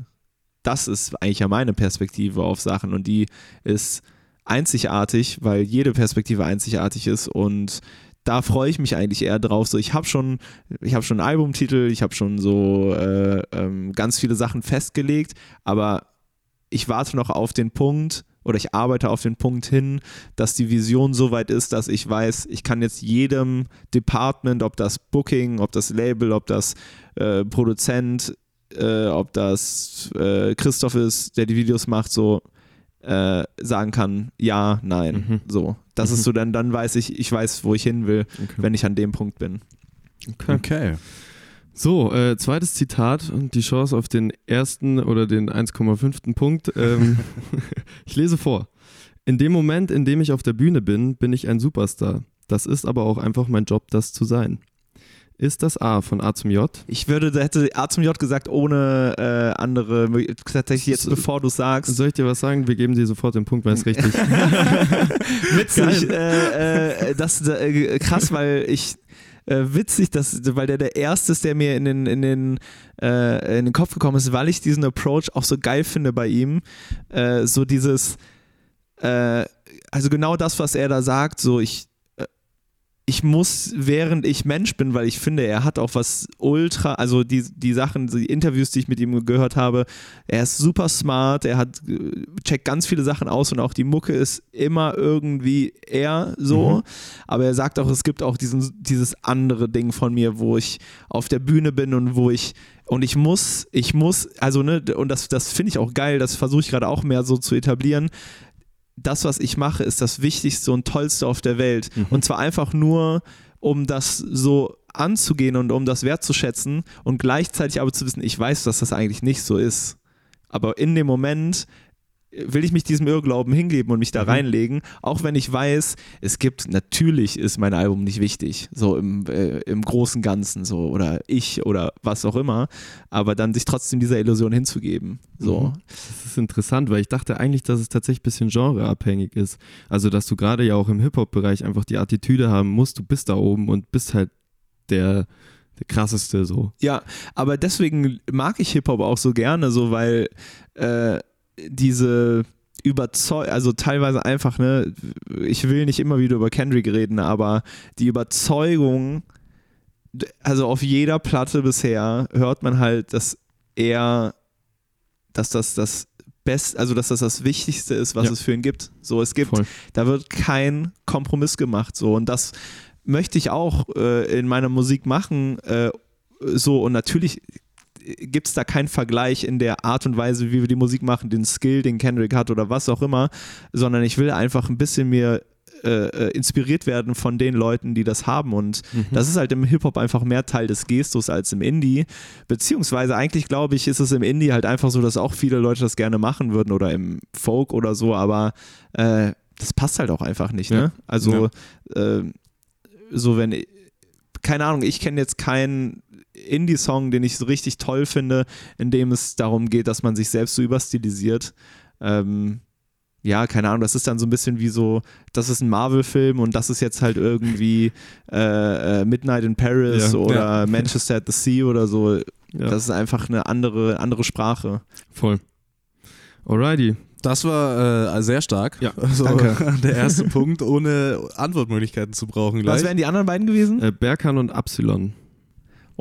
das ist eigentlich ja meine Perspektive auf Sachen und die ist einzigartig, weil jede Perspektive einzigartig ist und da freue ich mich eigentlich eher drauf. So, ich habe schon, ich habe schon einen Albumtitel, ich habe schon so äh, ähm, ganz viele Sachen festgelegt, aber ich warte noch auf den Punkt oder ich arbeite auf den Punkt hin, dass die Vision so weit ist, dass ich weiß, ich kann jetzt jedem Department, ob das Booking, ob das Label, ob das äh, Produzent, äh, ob das äh, Christoph ist, der die Videos macht, so äh, sagen kann, ja, nein. Mhm. So. Das mhm. ist so, dann, dann weiß ich, ich weiß, wo ich hin will, okay. wenn ich an dem Punkt bin. Okay. okay. So, äh, zweites Zitat und die Chance auf den ersten oder den 1,5. Punkt. Ähm, ich lese vor. In dem Moment, in dem ich auf der Bühne bin, bin ich ein Superstar. Das ist aber auch einfach mein Job, das zu sein ist das A von A zum J. Ich würde, da hätte A zum J gesagt, ohne äh, andere, tatsächlich jetzt, bevor du sagst. Soll ich dir was sagen? Wir geben dir sofort den Punkt, weil es richtig. Witzig. Äh, äh, das äh, krass, weil ich äh, witzig, dass, weil der der erste ist, der mir in den, in, den, äh, in den Kopf gekommen ist, weil ich diesen Approach auch so geil finde bei ihm. So dieses, also genau das, was er da sagt, so ich, ich muss, während ich Mensch bin, weil ich finde, er hat auch was ultra, also die, die Sachen, die Interviews, die ich mit ihm gehört habe, er ist super smart, er hat, checkt ganz viele Sachen aus und auch die Mucke ist immer irgendwie er so, mhm. aber er sagt auch, es gibt auch diesen, dieses andere Ding von mir, wo ich auf der Bühne bin und wo ich und ich muss, ich muss, also ne, und das, das finde ich auch geil, das versuche ich gerade auch mehr so zu etablieren das, was ich mache, ist das Wichtigste und Tollste auf der Welt. Mhm. Und zwar einfach nur, um das so anzugehen und um das wertzuschätzen und gleichzeitig aber zu wissen, ich weiß, dass das eigentlich nicht so ist. Aber in dem Moment will ich mich diesem Irrglauben hingeben und mich da mhm. reinlegen, auch wenn ich weiß, es gibt, natürlich ist mein Album nicht wichtig, so im, äh, im großen Ganzen so oder ich oder was auch immer, aber dann sich trotzdem dieser Illusion hinzugeben. So. Mhm. Das ist interessant, weil ich dachte eigentlich, dass es tatsächlich ein bisschen genreabhängig ist. Also, dass du gerade ja auch im Hip-Hop-Bereich einfach die Attitüde haben musst, du bist da oben und bist halt der der krasseste so. Ja, aber deswegen mag ich Hip-Hop auch so gerne, so weil äh, diese Überzeugung, also teilweise einfach, ne, ich will nicht immer wieder über Kendrick reden, aber die Überzeugung, also auf jeder Platte bisher hört man halt, dass er, dass das das Best, also dass das das Wichtigste ist, was ja. es für ihn gibt. So, es gibt, Voll. da wird kein Kompromiss gemacht, so und das möchte ich auch äh, in meiner Musik machen. Äh, so und natürlich gibt es da keinen Vergleich in der Art und Weise, wie wir die Musik machen, den Skill, den Kendrick hat oder was auch immer, sondern ich will einfach ein bisschen mir äh, äh, inspiriert werden von den Leuten, die das haben. Und Mhm. das ist halt im Hip-Hop einfach mehr Teil des Gestus als im Indie. Beziehungsweise eigentlich glaube ich, ist es im Indie halt einfach so, dass auch viele Leute das gerne machen würden oder im Folk oder so, aber äh, das passt halt auch einfach nicht. Ja. Ne? Also äh, so wenn keine Ahnung, ich kenne jetzt keinen Indie-Song, den ich so richtig toll finde, in dem es darum geht, dass man sich selbst so überstilisiert. Ähm, ja, keine Ahnung, das ist dann so ein bisschen wie so, das ist ein Marvel-Film und das ist jetzt halt irgendwie äh, äh, Midnight in Paris Ja. oder Manchester at the Sea oder so. Ja, Das ist einfach eine andere, andere Sprache. voll. Alrighty. Das war äh, sehr stark. Ja, also, danke. Der erste Punkt, ohne Antwortmöglichkeiten zu brauchen. Was Gleich. wären die anderen beiden gewesen? Äh, Berkan und Epsilon.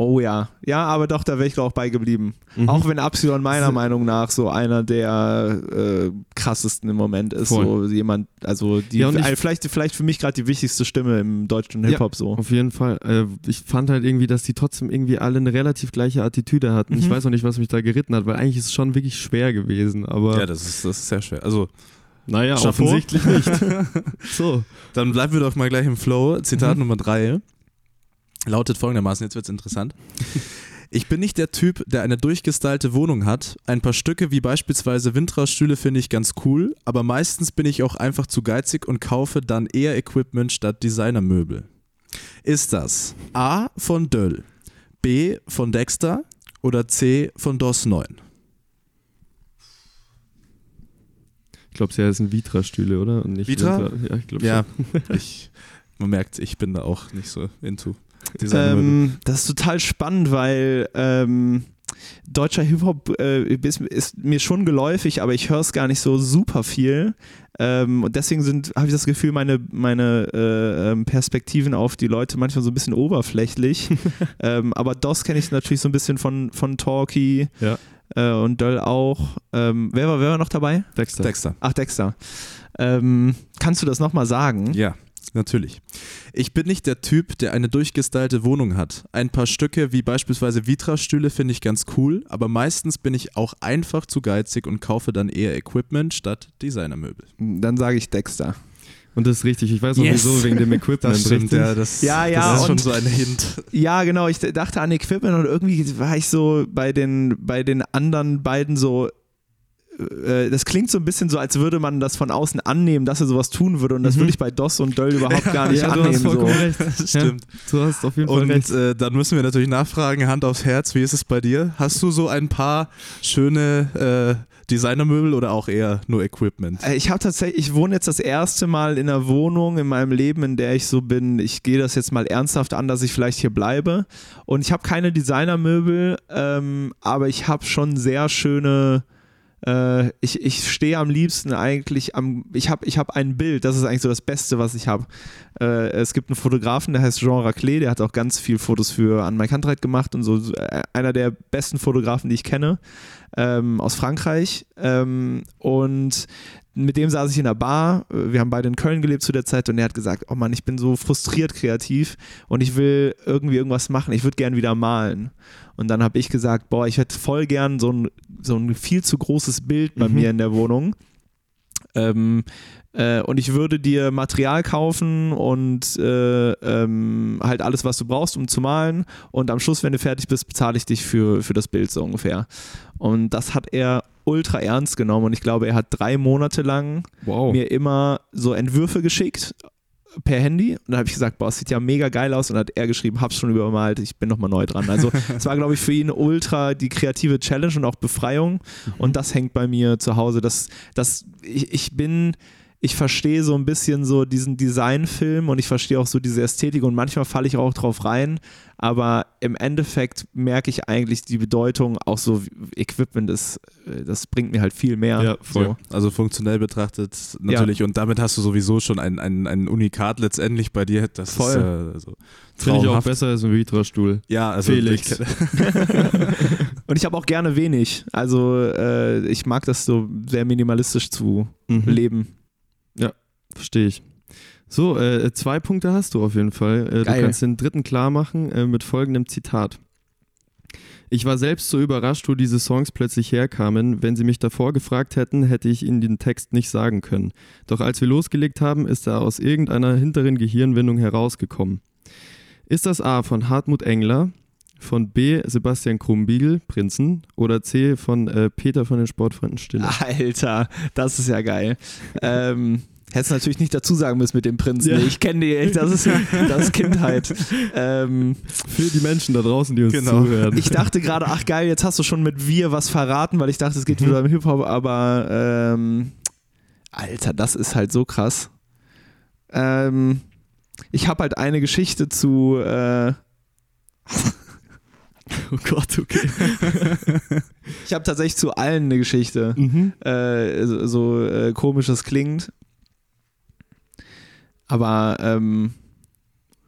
Oh ja. Ja, aber doch, da wäre ich auch bei geblieben. Mhm. Auch wenn Epsilon meiner Meinung nach so einer der äh, krassesten im Moment ist. Voll. So jemand, also die, Ja, und ich- vielleicht, vielleicht für mich gerade die wichtigste Stimme im deutschen Ja. Hip-Hop so. Auf jeden Fall. Äh, ich fand halt irgendwie, dass die trotzdem irgendwie alle eine relativ gleiche Attitüde hatten. Ich Mhm. weiß auch nicht, was mich da geritten hat, weil eigentlich ist es schon wirklich schwer gewesen. Aber ja, das ist, das ist sehr schwer. Also, naja, Chapeau. offensichtlich nicht. so. dann bleiben wir doch mal gleich im Flow. Zitat Mhm. Nummer drei lautet folgendermaßen, jetzt wird es interessant. Ich bin nicht der Typ, der eine durchgestylte Wohnung hat. Ein paar Stücke wie beispielsweise Windra-Stühle finde ich ganz cool, aber meistens bin ich auch einfach zu geizig und kaufe dann eher Equipment statt Designermöbel. Ist das A von Döll, B von Dexter oder C von DOS 9? Ich glaube, sie heißen Vitra-Stühle, oder? Und nicht Vitra? Ja, ich glaube Ja, ich, man merkt, ich bin da auch nicht so into. Ähm, das ist total spannend, weil ähm, deutscher Hip-Hop äh, ist, ist mir schon geläufig, aber ich höre es gar nicht so super viel. Ähm, und deswegen habe ich das Gefühl, meine, meine äh, ähm, Perspektiven auf die Leute manchmal so ein bisschen oberflächlich. ähm, aber DOS kenne ich natürlich so ein bisschen von, von Talkie Ja. äh, und Döll auch. Ähm, wer, war, wer war noch dabei? Dexter. Dexter. Ach, Dexter. Ähm, kannst du das nochmal sagen? Ja, natürlich. Ich bin nicht der Typ, der eine durchgestylte Wohnung hat. Ein paar Stücke wie beispielsweise Vitra-Stühle finde ich ganz cool, aber meistens bin ich auch einfach zu geizig und kaufe dann eher Equipment statt Designermöbel. Dann sage ich Dexter. Und das ist richtig. Ich weiß auch Yes. wieso, wegen dem Equipment. richtig? das, Ja, ja, das ist schon und- so ein Hint. Ja, genau. Ich dachte an Equipment und irgendwie war ich so bei den, bei den anderen beiden so. Äh, Das klingt so ein bisschen so, als würde man das von außen annehmen, dass er sowas tun würde. Und das Mhm. würde ich bei DOS und Döll überhaupt gar nicht ja, du annehmen. hast vollkommen So. recht. Das stimmt. Du hast auf jeden Fall Und recht. äh, dann müssen wir natürlich nachfragen, Hand aufs Herz, wie ist es bei dir? Hast du so ein paar schöne äh, Designermöbel oder auch eher nur Equipment? Äh, Ich habe tatsächlich, ich wohne jetzt das erste Mal in einer Wohnung in meinem Leben, in der ich so bin, ich gehe das jetzt mal ernsthaft an, dass ich vielleicht hier bleibe. Und ich habe keine Designermöbel, ähm, aber ich habe schon sehr schöne. Äh, ich, ich stehe am liebsten eigentlich am. Ich habe ich hab ein Bild, das ist eigentlich so das Beste, was ich habe. Äh, es gibt einen Fotografen, der heißt Jean Raclet, der hat auch ganz viel Fotos für An Mike Handreit gemacht und so. Äh, Einer der besten Fotografen, die ich kenne, ähm, aus Frankreich. Ähm, und mit dem saß ich in der Bar. Wir haben beide in Köln gelebt zu der Zeit und er hat gesagt: Oh Mann, ich bin so frustriert kreativ und ich will irgendwie irgendwas machen. Ich würde gern wieder malen. Und dann habe ich gesagt: Boah, ich hätte voll gern so ein, so ein viel zu großes Bild bei Mhm. mir in der Wohnung. Ähm, äh, und ich würde dir Material kaufen und äh, ähm, halt alles, was du brauchst, um zu malen. Und am Schluss, wenn du fertig bist, bezahle ich dich für, für das Bild so ungefähr. Und das hat er ultra ernst genommen. Und ich glaube, er hat drei Monate lang wow. mir immer so Entwürfe geschickt per Handy und dann habe ich gesagt, boah, es sieht ja mega geil aus und hat er geschrieben, hab's schon übermalt, ich bin nochmal neu dran. Also es war, glaube ich, für ihn ultra die kreative Challenge und auch Befreiung und das hängt bei mir zu Hause. Das, das, ich, ich bin, ich verstehe so ein bisschen so diesen Designfilm und ich verstehe auch so diese Ästhetik und manchmal falle ich auch drauf rein, aber im Endeffekt merke ich eigentlich die Bedeutung, auch so Equipment ist, äh, das bringt mir halt viel mehr. Ja, voll. So. Also funktionell betrachtet natürlich und damit hast du sowieso schon ein, ein, ein Unikat letztendlich bei dir. Das Voll. ist äh, so Finde ich auch besser als ein Vitra-Stuhl. Ja, also Felix. Und ich habe auch gerne wenig. Also äh, ich mag das so sehr minimalistisch zu Mhm. leben. Verstehe ich. So, äh, zwei Punkte hast du auf jeden Fall. Äh, du kannst den dritten klar machen äh, mit folgendem Zitat. Ich war selbst so überrascht, wo diese Songs plötzlich herkamen. Wenn sie mich davor gefragt hätten, hätte ich ihnen den Text nicht sagen können. Doch als wir losgelegt haben, ist er aus irgendeiner hinteren Gehirnwindung herausgekommen. Ist das A von Hartmut Engler, von B Sebastian Krumbiegel, Prinzen, oder C von äh, Peter von den Sportfreunden Stille? Alter, das ist ja geil. ähm, Hättest natürlich nicht dazu sagen müssen mit dem Prinzen. Ja. Ich kenne die, echt, das ist, das ist Kindheit. ähm, Für die Menschen da draußen, die uns Genau. zuhören. ich dachte gerade, ach geil, jetzt hast du schon mit wir was verraten, weil ich dachte, es geht wieder um Hip-Hop, aber ähm, Alter, das ist halt so krass. Ähm, ich habe halt eine Geschichte zu äh, oh Gott, okay. Ich habe tatsächlich zu allen eine Geschichte. Mhm. Äh, so so äh, komisch es klingt. Aber, ähm,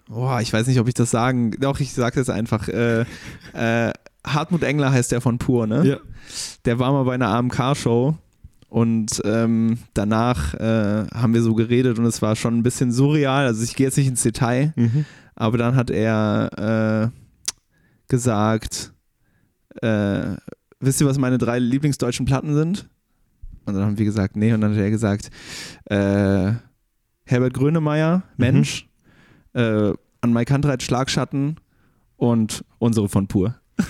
boah, ich weiß nicht, ob ich das sagen. Doch, ich sage das einfach. Äh, äh, Hartmut Engler heißt der von Pur, ne? Ja. Der war mal bei einer AMK-Show und ähm, danach äh, haben wir so geredet und es war schon ein bisschen surreal. Also, ich gehe jetzt nicht ins Detail, Mhm. aber dann hat er äh, gesagt, äh, wisst ihr, was meine drei Lieblingsdeutschen Platten sind? Und dann haben wir gesagt, nee. Und dann hat er gesagt, äh, Herbert Grönemeyer, Mensch, äh, an Mike Handreit Schlagschatten und unsere von Pur.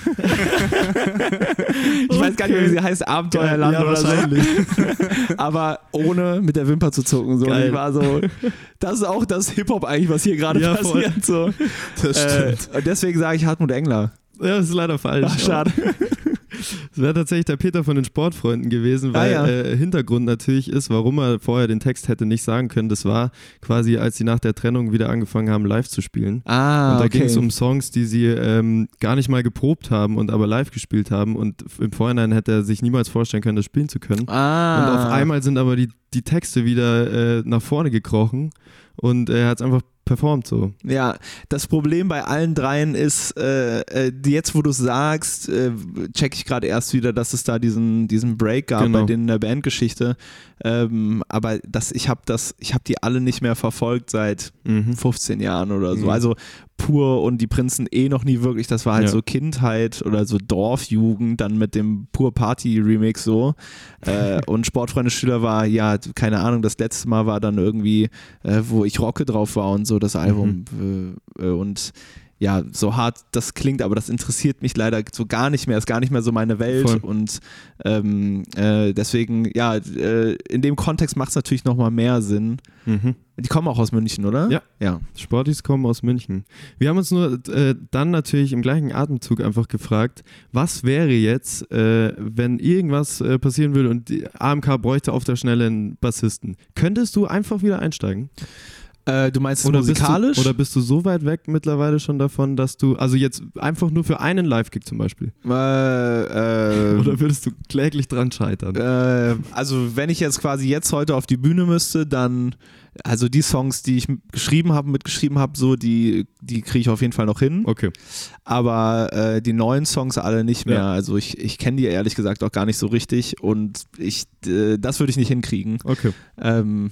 ich weiß gar nicht mehr, wie sie heißt, Abenteuerland Ja, oder so. Aber ohne mit der Wimper zu zucken. So. Ich war so, das ist auch das Hip-Hop eigentlich, was hier gerade Ja, voll. passiert. So. Das Äh, stimmt. und deswegen sage ich Hartmut Engler. Ja, das ist leider falsch. Ach, schade. Es wäre tatsächlich der Peter von den Sportfreunden gewesen, weil Ah, ja. äh, Hintergrund natürlich ist, warum er vorher den Text hätte nicht sagen können. Das war quasi, als sie nach der Trennung wieder angefangen haben, live zu spielen. Ah, und da okay. ging es um Songs, die sie ähm, gar nicht mal geprobt haben und aber live gespielt haben. Und im Vorhinein hätte er sich niemals vorstellen können, das spielen zu können. ah. Und auf einmal sind aber die, die Texte wieder äh, nach vorne gekrochen und er hat es einfach performt so. Ja, das Problem bei allen dreien ist, äh, äh, jetzt wo du es sagst, äh, check ich gerade erst wieder, dass es da diesen, diesen Break gab Genau. bei denen in der Bandgeschichte. Ähm, aber das, ich habe das, ich habe die alle nicht mehr verfolgt seit Mhm. 15 Jahren oder so. Mhm. Also Pur und die Prinzen eh noch nie wirklich. Das war halt Ja. so Kindheit oder so Dorfjugend, dann mit dem Pur Party Remix so. Äh, und Sportfreunde Schüler war, ja, keine Ahnung, das letzte Mal war dann irgendwie, äh, wo ich Rocke drauf war und so das Album. Äh, äh, und ja, so hart das klingt, aber das interessiert mich leider so gar nicht mehr, ist gar nicht mehr so meine Welt Voll. und ähm, äh, deswegen, ja, äh, in dem Kontext macht es natürlich nochmal mehr Sinn. Mhm. Die kommen auch aus München, oder? Ja. Ja. Sportis kommen aus München. Wir haben uns nur äh, dann natürlich im gleichen Atemzug einfach gefragt, was wäre jetzt, äh, wenn irgendwas äh, passieren würde und die AMK bräuchte auf der Schnelle einen Bassisten. Könntest du einfach wieder einsteigen? Äh, du meinst Oder musikalisch? Bist du, oder bist du so weit weg mittlerweile schon davon, dass du, also jetzt einfach nur für einen Live-Gig zum Beispiel? äh, äh, Oder würdest du kläglich dran scheitern? äh, also wenn ich jetzt quasi jetzt heute auf die Bühne müsste, dann also die Songs, die ich geschrieben habe, mitgeschrieben habe, so die die kriege ich auf jeden Fall noch hin. Okay. Aber äh, die neuen Songs alle nicht mehr. Ja. Also ich, ich kenne die ehrlich gesagt auch gar nicht so richtig und ich äh, das würde ich nicht hinkriegen. Okay. Ähm,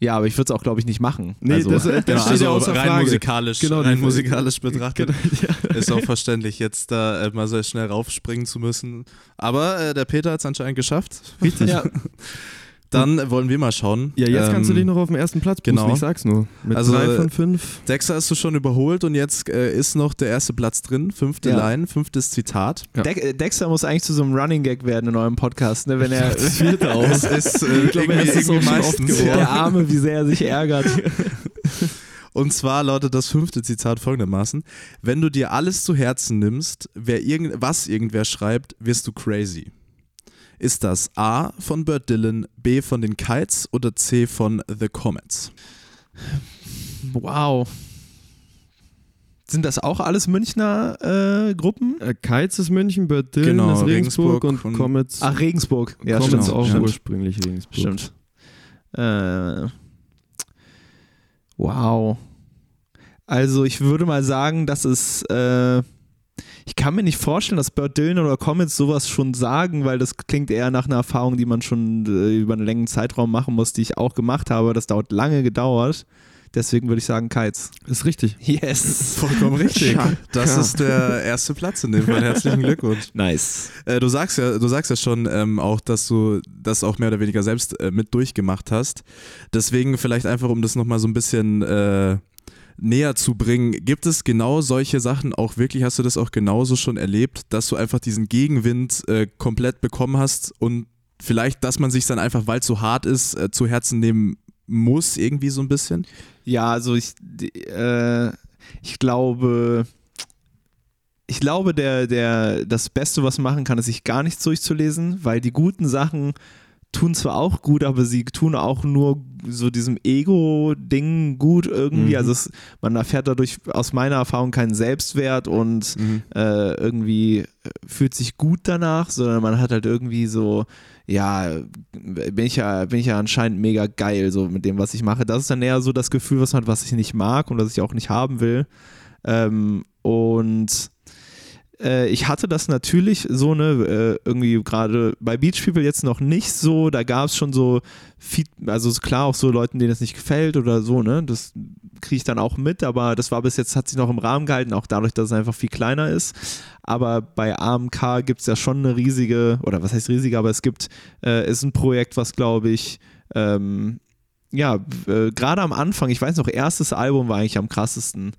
ja, aber ich würde es auch, glaube ich, nicht machen. Nee, also, das, das Genau, steht also ja außer rein Frage. musikalisch, Genau, rein musikalisch betrachtet Genau, ja. ist auch verständlich, jetzt da äh, mal so schnell raufspringen zu müssen. Aber äh, der Peter hat es anscheinend geschafft. Richtig. ja, Dann wollen wir mal schauen. Ja, jetzt kannst du Ähm, dich noch auf den ersten Platz boosten, genau. ich sag's nur. Mit Also, drei von fünf. Dexter hast du schon überholt und jetzt äh, ist noch der erste Platz drin. Fünfte Ja. Line, fünftes Zitat. Ja. De äh, Dexter muss eigentlich zu so einem Running Gag werden in eurem Podcast, ne? wenn er Das vierte auch. Es ist äh, Ich glaube, er ist oft meistens. geworden. der. Arme, wie sehr er sich ärgert. Und zwar lautet das fünfte Zitat folgendermaßen: Wenn du dir alles zu Herzen nimmst, wer irgend, was irgendwer schreibt, wirst du crazy. Ist das A von Bird Dylan, B von den Kites oder C von The Comets? Wow. Sind das auch alles Münchner äh, Gruppen? Äh, Kites ist München, Bird Dylan Genau, ist Regensburg, Regensburg und und- Comets, Ach, Regensburg. Ja, Comets stimmt. auch stimmt. ursprünglich Regensburg. Stimmt. Äh, wow. Also ich würde mal sagen, dass es. Äh, ich kann mir nicht vorstellen, dass Bird Dylan oder Comets sowas schon sagen, weil das klingt eher nach einer Erfahrung, die man schon äh, über einen längeren Zeitraum machen muss, die ich auch gemacht habe. Das dauert lange gedauert. Deswegen würde ich sagen Kites. Ist richtig. Yes. Vollkommen richtig. Schaka. Das ist der erste Platz in dem Fall. Herzlichen Glückwunsch. Nice. Äh, du sagst ja, du sagst ja schon ähm, auch, dass du das auch mehr oder weniger selbst äh, mit durchgemacht hast. Deswegen vielleicht einfach, um das nochmal so ein bisschen äh, näher zu bringen, gibt es genau solche Sachen auch wirklich, hast du das auch genauso schon erlebt, dass du einfach diesen Gegenwind äh, komplett bekommen hast und vielleicht, dass man sich dann einfach, weil es so hart ist, äh, zu Herzen nehmen muss, irgendwie so ein bisschen? Ja, also ich, äh, ich glaube, ich glaube, der, der, das Beste, was man machen kann, ist, sich gar nichts durchzulesen, weil die guten Sachen tun zwar auch gut, aber sie tun auch nur so diesem Ego-Ding gut irgendwie. Mhm. Also es, man erfährt dadurch aus meiner Erfahrung keinen Selbstwert und Mhm. äh, irgendwie äh, fühlt sich gut danach, sondern man hat halt irgendwie so, ja, bin ich ja, bin ich ja anscheinend mega geil, so mit dem, was ich mache. Das ist dann eher so das Gefühl, was man hat, was ich nicht mag und was ich auch nicht haben will. Ähm, und äh, ich hatte das natürlich so, ne, äh, irgendwie gerade bei Beach People jetzt noch nicht so, da gab es schon so, Feed, also klar auch so Leuten, denen das nicht gefällt oder so, ne, das kriege ich dann auch mit, aber das war bis jetzt, hat sich noch im Rahmen gehalten, auch dadurch, dass es einfach viel kleiner ist. Aber bei AMK gibt es ja schon eine riesige, oder was heißt riesige, aber es gibt, äh, ist ein Projekt, was glaube ich, ähm, ja, äh, gerade am Anfang, ich weiß noch, erstes Album war eigentlich am krassesten.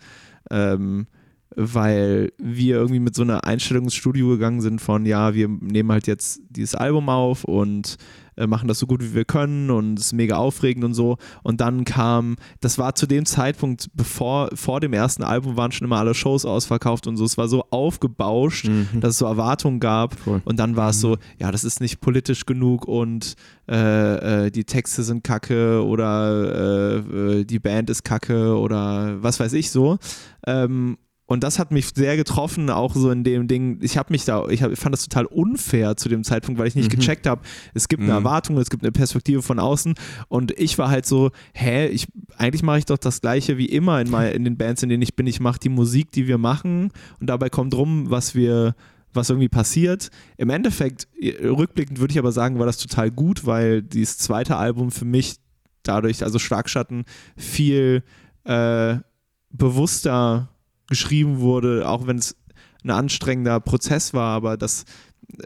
Ähm, weil wir irgendwie mit so einer Einstellung ins Studio gegangen sind von, ja, wir nehmen halt jetzt dieses Album auf und äh, machen das so gut wie wir können und es ist mega aufregend und so. Und dann kam, das war zu dem Zeitpunkt, bevor, vor dem ersten Album waren schon immer alle Shows ausverkauft und so. Es war so aufgebauscht, Mhm. dass es so Erwartungen gab. Voll. Und dann war es so, ja, das ist nicht politisch genug und äh, äh, die Texte sind kacke oder äh, äh, die Band ist kacke oder was weiß ich so. Ähm, und das hat mich sehr getroffen, auch so in dem Ding. Ich habe mich da, ich, hab, fand das total unfair zu dem Zeitpunkt, weil ich nicht Mhm. gecheckt habe. Es gibt eine Mhm. Erwartung, es gibt eine Perspektive von außen. Und ich war halt so, hä, ich, eigentlich mache ich doch das Gleiche wie immer in, mein, in den Bands, in denen ich bin. Ich mache die Musik, die wir machen. Und dabei kommt rum, was wir, was irgendwie passiert. Im Endeffekt, rückblickend würde ich aber sagen, war das total gut, weil dieses zweite Album für mich dadurch, also Schlagschatten, viel äh, bewusster geschrieben wurde, auch wenn es ein anstrengender Prozess war, aber das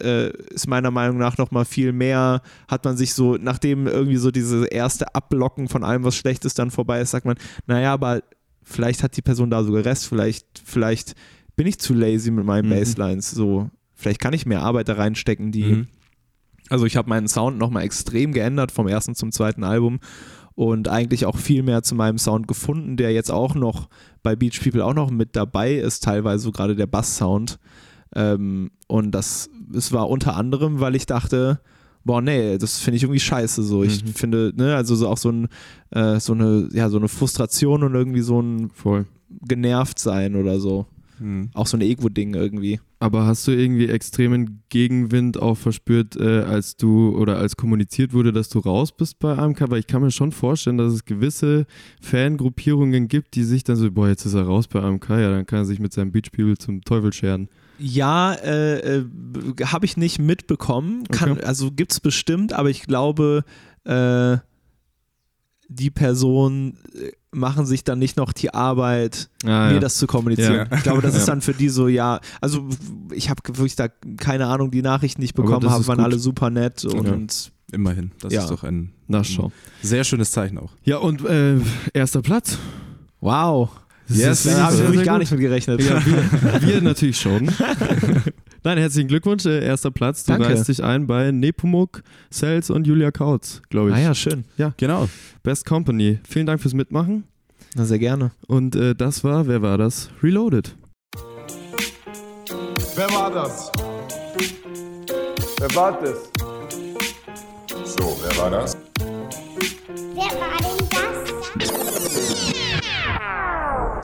äh, ist meiner Meinung nach noch mal viel mehr, hat man sich so, nachdem irgendwie so diese erste Ablocken von allem, was schlecht ist, dann vorbei ist, sagt man, naja, aber vielleicht hat die Person da sogar Rest, vielleicht, vielleicht bin ich zu lazy mit meinen Mhm. Baselines, so, vielleicht kann ich mehr Arbeit da reinstecken, die, Mhm. also ich habe meinen Sound nochmal extrem geändert vom ersten zum zweiten Album und eigentlich auch viel mehr zu meinem Sound gefunden, der jetzt auch noch bei Beach People auch noch mit dabei ist, teilweise so gerade der Bass-Sound. Ähm, und das, es war unter anderem, weil ich dachte, boah, nee, das finde ich irgendwie scheiße. So, ich Mhm. finde, ne, also so auch so, ein, äh, so eine, ja, so eine Frustration und irgendwie so ein Voll. genervt sein oder so. Mhm. Auch so ein Ego-Ding irgendwie. Aber hast du irgendwie extremen Gegenwind auch verspürt, äh, als du oder als kommuniziert wurde, dass du raus bist bei AMK? Weil ich kann mir schon vorstellen, dass es gewisse Fangruppierungen gibt, die sich dann so, boah, jetzt ist er raus bei AMK, ja, dann kann er sich mit seinem Beachspiel zum Teufel scheren. Ja, äh, äh, habe ich nicht mitbekommen. Kann, Okay. Also gibt es bestimmt, aber ich glaube, äh, die Personen äh, machen sich dann nicht noch die Arbeit, Ah, mir ja. das zu kommunizieren. Ja. Ich glaube, das Ja. ist dann für die so, ja, also ich habe wirklich da keine Ahnung, die Nachrichten, die ich Aber bekommen das habe, waren gut. alle super nett und Immerhin. Das Ja. ist doch ein, Nachschau. sehr schönes Zeichen auch. Ja, und äh, erster Platz. wow. Yes, da habe ich wirklich gar gut. nicht mit gerechnet. Ja, wir, wir natürlich schon. Nein, herzlichen Glückwunsch, äh, erster Platz. Du Danke. reißt dich ein bei Nepomuk, Sales und Julia Kautz, glaube ich. Ah ja, schön. Genau. Best Company. Vielen Dank fürs Mitmachen. Na, sehr gerne. Und äh, das war, wer war das? Reloaded. Wer war das? Wer war das? So, wer war das? Wer war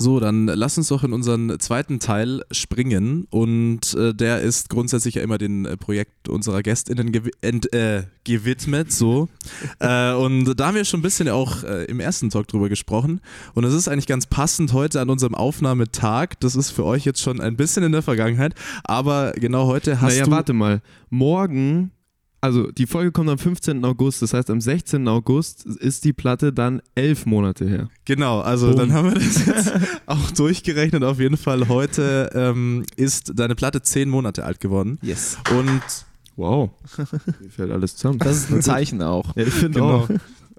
So, dann lass uns doch in unseren zweiten Teil springen und äh, der ist grundsätzlich ja immer den äh, Projekt unserer GästInnen gewi ent, äh, gewidmet, so. äh, und da haben wir schon ein bisschen auch äh, im ersten Talk drüber gesprochen und es ist eigentlich ganz passend heute an unserem Aufnahmetag, das ist für euch jetzt schon ein bisschen in der Vergangenheit, aber genau heute hast naja, du... warte mal. Morgen also die Folge kommt am 15. August, das heißt am 16. August ist die Platte dann elf Monate her. Genau, also Boom. dann haben wir das jetzt auch durchgerechnet. Auf jeden Fall, heute ähm, ist deine Platte zehn Monate alt geworden. Yes. Und Wow, mir fällt alles zusammen. Das ist ein Zeichen auch. ja, ich finde Genau. auch.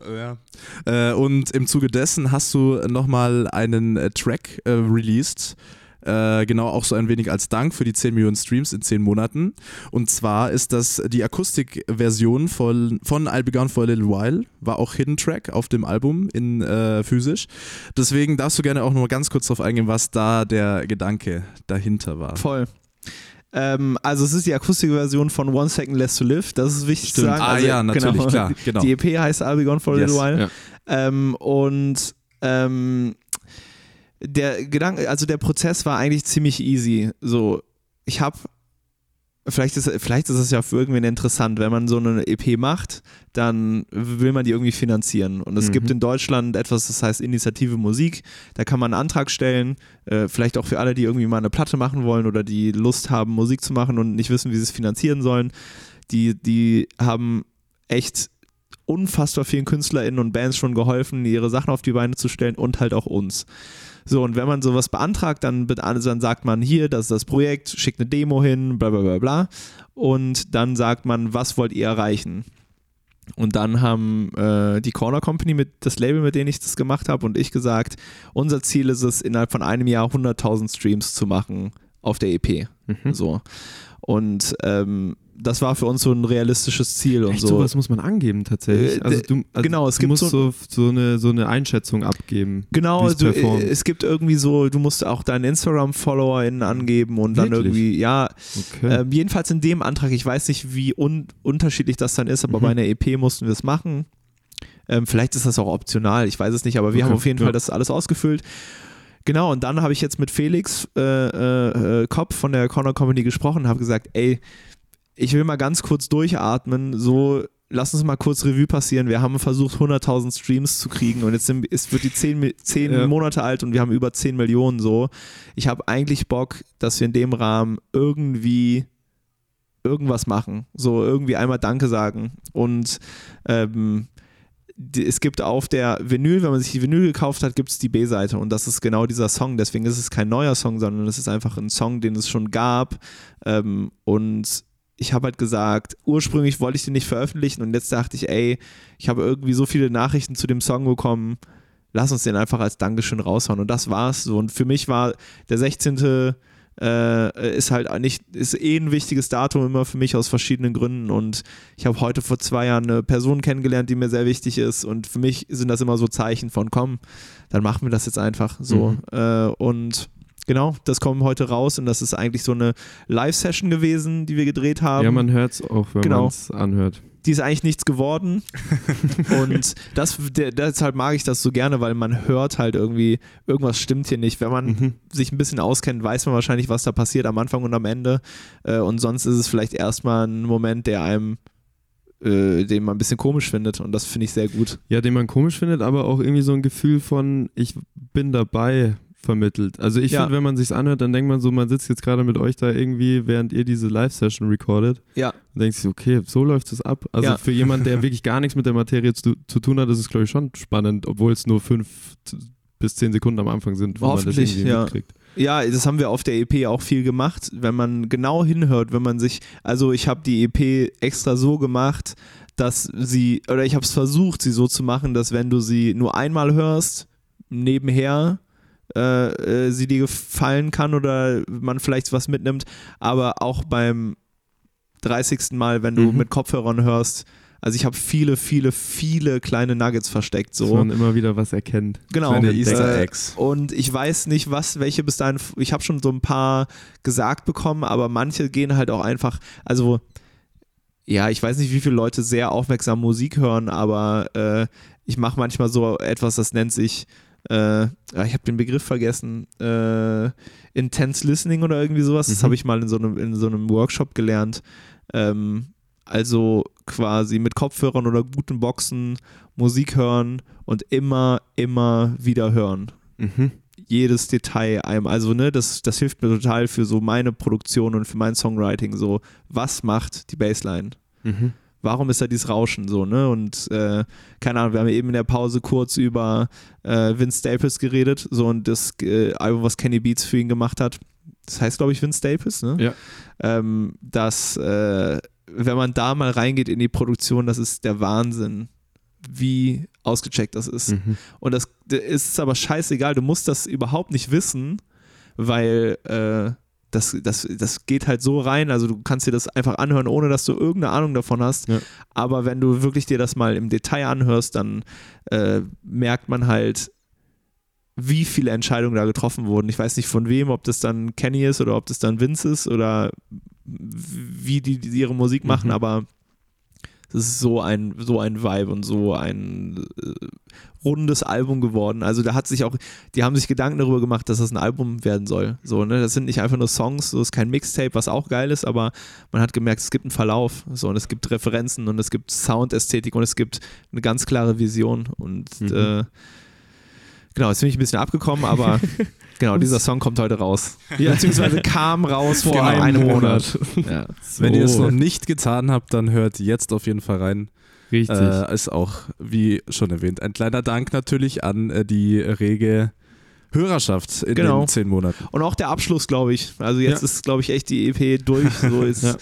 Ja. Äh, und im Zuge dessen hast du nochmal einen äh, Track äh, released. Äh, genau auch so ein wenig als Dank für die 10 Millionen Streams in 10 Monaten. Und zwar ist das die Akustikversion von, von I'll Be Gone for a Little While, war auch Hidden Track auf dem Album in äh, physisch. Deswegen darfst du gerne auch mal ganz kurz darauf eingehen, was da der Gedanke dahinter war. Voll. Ähm, also es ist die Akustikversion von One Second Less to Live, das ist wichtig zu Stimmt. sagen. Ah also, ja, natürlich, genau. klar, genau. Die EP heißt I'll Be Gone for a Yes. Little While. Ja. Ähm, und ähm, der Gedanke, also der Prozess war eigentlich ziemlich easy. So, ich habe, vielleicht ist, vielleicht ist es ja für irgendwen interessant, wenn man so eine EP macht, dann will man die irgendwie finanzieren. Und es Mhm. gibt in Deutschland etwas, das heißt Initiative Musik. Da kann man einen Antrag stellen, äh, vielleicht auch für alle, die irgendwie mal eine Platte machen wollen oder die Lust haben, Musik zu machen und nicht wissen, wie sie es finanzieren sollen. Die, die haben echt unfassbar vielen KünstlerInnen und Bands schon geholfen, ihre Sachen auf die Beine zu stellen und halt auch uns. So, und wenn man sowas beantragt, dann, also dann sagt man hier, das ist das Projekt, schickt eine Demo hin, bla bla bla bla. Und dann sagt man, was wollt ihr erreichen? Und dann haben äh, die Corner Company, mit, das Label, mit dem ich das gemacht habe, und ich gesagt, unser Ziel ist es, innerhalb von einem Jahr 100.000 Streams zu machen auf der EP. Mhm. So. Und ähm, das war für uns so ein realistisches Ziel und Echt, so. sowas muss man angeben tatsächlich. Äh, Also du, also genau, es du gibt musst so- so, eine, so eine Einschätzung abgeben. Genau, du, äh, es gibt irgendwie so, du musst auch deinen Instagram-FollowerInnen angeben und dann Wirklich? irgendwie, ja, Okay. ähm, jedenfalls in dem Antrag, ich weiß nicht, wie un unterschiedlich das dann ist, aber Mhm. bei einer EP mussten wir es machen. Ähm, vielleicht ist das auch optional, ich weiß es nicht, aber wir Okay, haben auf jeden ja. Fall das alles ausgefüllt. Genau, und dann habe ich jetzt mit Felix äh, äh, äh, Kopp von der Corner Company gesprochen und habe gesagt, ey, ich will mal ganz kurz durchatmen, so lass uns mal kurz Revue passieren. Wir haben versucht, 100.000 Streams zu kriegen und jetzt sind, ist, wird die 10, Mi- 10 Ja. Monate alt und wir haben über 10 Millionen so. Ich habe eigentlich Bock, dass wir in dem Rahmen irgendwie irgendwas machen. So irgendwie einmal Danke sagen. Und ähm, die, es gibt auf der Vinyl, wenn man sich die Vinyl gekauft hat, gibt es die B-Seite und das ist genau dieser Song. Deswegen ist es kein neuer Song, sondern es ist einfach ein Song, den es schon gab. Ähm, und ich habe halt gesagt, ursprünglich wollte ich den nicht veröffentlichen und jetzt dachte ich, ey, ich habe irgendwie so viele Nachrichten zu dem Song bekommen, lass uns den einfach als Dankeschön raushauen. Und das war's so. Und für mich war der 16. Äh, ist halt nicht, ist eh ein wichtiges Datum immer für mich aus verschiedenen Gründen. Und ich habe heute vor zwei Jahren eine Person kennengelernt, die mir sehr wichtig ist. Und für mich sind das immer so Zeichen von, komm, dann machen wir das jetzt einfach so. Mhm. Äh, und genau, das kommt heute raus und das ist eigentlich so eine Live-Session gewesen, die wir gedreht haben. ja, man hört es auch, wenn Genau. man es anhört. die ist eigentlich nichts geworden. und das, der, deshalb mag ich das so gerne, weil man hört halt irgendwie, irgendwas stimmt hier nicht. Wenn man Mhm. sich ein bisschen auskennt, weiß man wahrscheinlich, was da passiert am Anfang und am Ende. Äh, und sonst ist es vielleicht erstmal ein Moment, der einem, äh, den man ein bisschen komisch findet. Und das finde ich sehr gut. Ja, den man komisch findet, aber auch irgendwie so ein Gefühl von, ich bin dabei vermittelt. Also ich Ja. finde, wenn man sich's anhört, dann denkt man so, man sitzt jetzt gerade mit euch da irgendwie, während ihr diese Live-Session recordet Ja. und denkt sich, okay, so läuft es ab. Also Ja. für jemanden, der wirklich gar nichts mit der Materie zu, zu tun hat, ist es, glaube ich, schon spannend, obwohl es nur fünf bis zehn Sekunden am Anfang sind, wo man das irgendwie ja. mitkriegt. Ja, das haben wir auf der EP auch viel gemacht, wenn man genau hinhört, wenn man sich, also ich habe die EP extra so gemacht, dass sie, oder ich habe es versucht, sie so zu machen, dass wenn du sie nur einmal hörst, nebenher, äh, äh, sie dir gefallen kann oder man vielleicht was mitnimmt, aber auch beim 30. Mal, wenn du Mhm. mit Kopfhörern hörst, also ich habe viele, viele, viele kleine Nuggets versteckt, Dass so. man immer wieder was erkennt. Genau. Kleine Easter Eggs. Und ich weiß nicht, was, welche bis dahin, ich habe schon so ein paar gesagt bekommen, aber manche gehen halt auch einfach, also ja, ich weiß nicht, wie viele Leute sehr aufmerksam Musik hören, aber äh, ich mache manchmal so etwas, das nennt sich, äh, ich habe den Begriff vergessen, äh, Intense Listening oder irgendwie sowas. Das Mhm. habe ich mal in so einem, in so einem Workshop gelernt. Ähm, also quasi mit Kopfhörern oder guten Boxen Musik hören und immer, immer wieder hören Mhm. jedes Detail einem. Also, ne, das, das hilft mir total für so meine Produktion und für mein Songwriting. So, was macht die Bassline? Mhm. Warum ist da dieses Rauschen so, ne? Und äh, keine Ahnung, wir haben eben in der Pause kurz über äh, Vince Staples geredet, so und das äh, Album, was Kenny Beats für ihn gemacht hat. Das heißt, glaube ich, Vince Staples, ne? Ja. Ähm, dass, äh, wenn man da mal reingeht in die Produktion, das ist der Wahnsinn, wie ausgecheckt das ist. Mhm. Und das ist aber scheißegal, du musst das überhaupt nicht wissen, weil äh, das, das, das geht halt so rein, also du kannst dir das einfach anhören, ohne dass du irgendeine Ahnung davon hast. Ja. Aber wenn du wirklich dir das mal im Detail anhörst, dann äh, merkt man halt, wie viele Entscheidungen da getroffen wurden. Ich weiß nicht von wem, ob das dann Kenny ist oder ob das dann Vince ist oder wie die, die ihre Musik machen, Mhm. aber das ist so ein, so ein Vibe und so ein äh, rundes Album geworden. Also da hat sich auch, die haben sich Gedanken darüber gemacht, dass das ein Album werden soll. So, ne? Das sind nicht einfach nur Songs, so ist kein Mixtape, was auch geil ist, aber man hat gemerkt, es gibt einen Verlauf. So, und es gibt Referenzen und es gibt Soundästhetik und es gibt eine ganz klare Vision. Und Mhm. äh, genau, jetzt bin ich ein bisschen abgekommen, aber genau, dieser Song kommt heute raus. Beziehungsweise kam raus vor Genau, einem Monat. Ja. Wenn ihr es So. noch nicht getan habt, dann hört jetzt auf jeden Fall rein. Richtig. Äh, ist auch, wie schon erwähnt, ein kleiner Dank natürlich an äh, die rege Hörerschaft in Genau. den zehn Monaten. Und auch der Abschluss, glaube ich. Also jetzt Ja. ist, glaube ich, echt die EP durch. So ist Ja.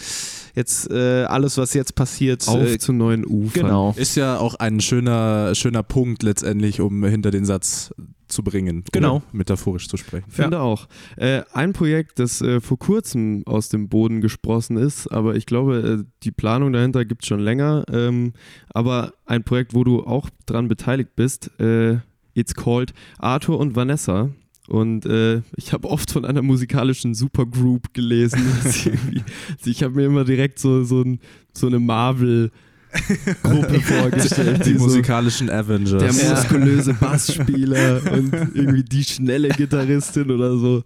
Jetzt äh, alles, was jetzt passiert. Auf äh, zu neuen Ufern. genau. Ist ja auch ein schöner, schöner Punkt letztendlich, um hinter den Satz zu bringen. Genau. Metaphorisch zu sprechen. Finde auch. Äh, ein Projekt, das äh, vor kurzem aus dem Boden gesprossen ist, aber ich glaube, äh, die Planung dahinter gibt es schon länger. Ähm, aber ein Projekt, wo du auch dran beteiligt bist, äh, it's called Arthur und Vanessa. Und äh, ich habe oft von einer musikalischen Supergroup gelesen. ich habe mir immer direkt so, so, ein, so eine Marvel-Gruppe vorgestellt. Die so- musikalischen Avengers. der muskulöse Bassspieler und irgendwie die schnelle Gitarristin oder so.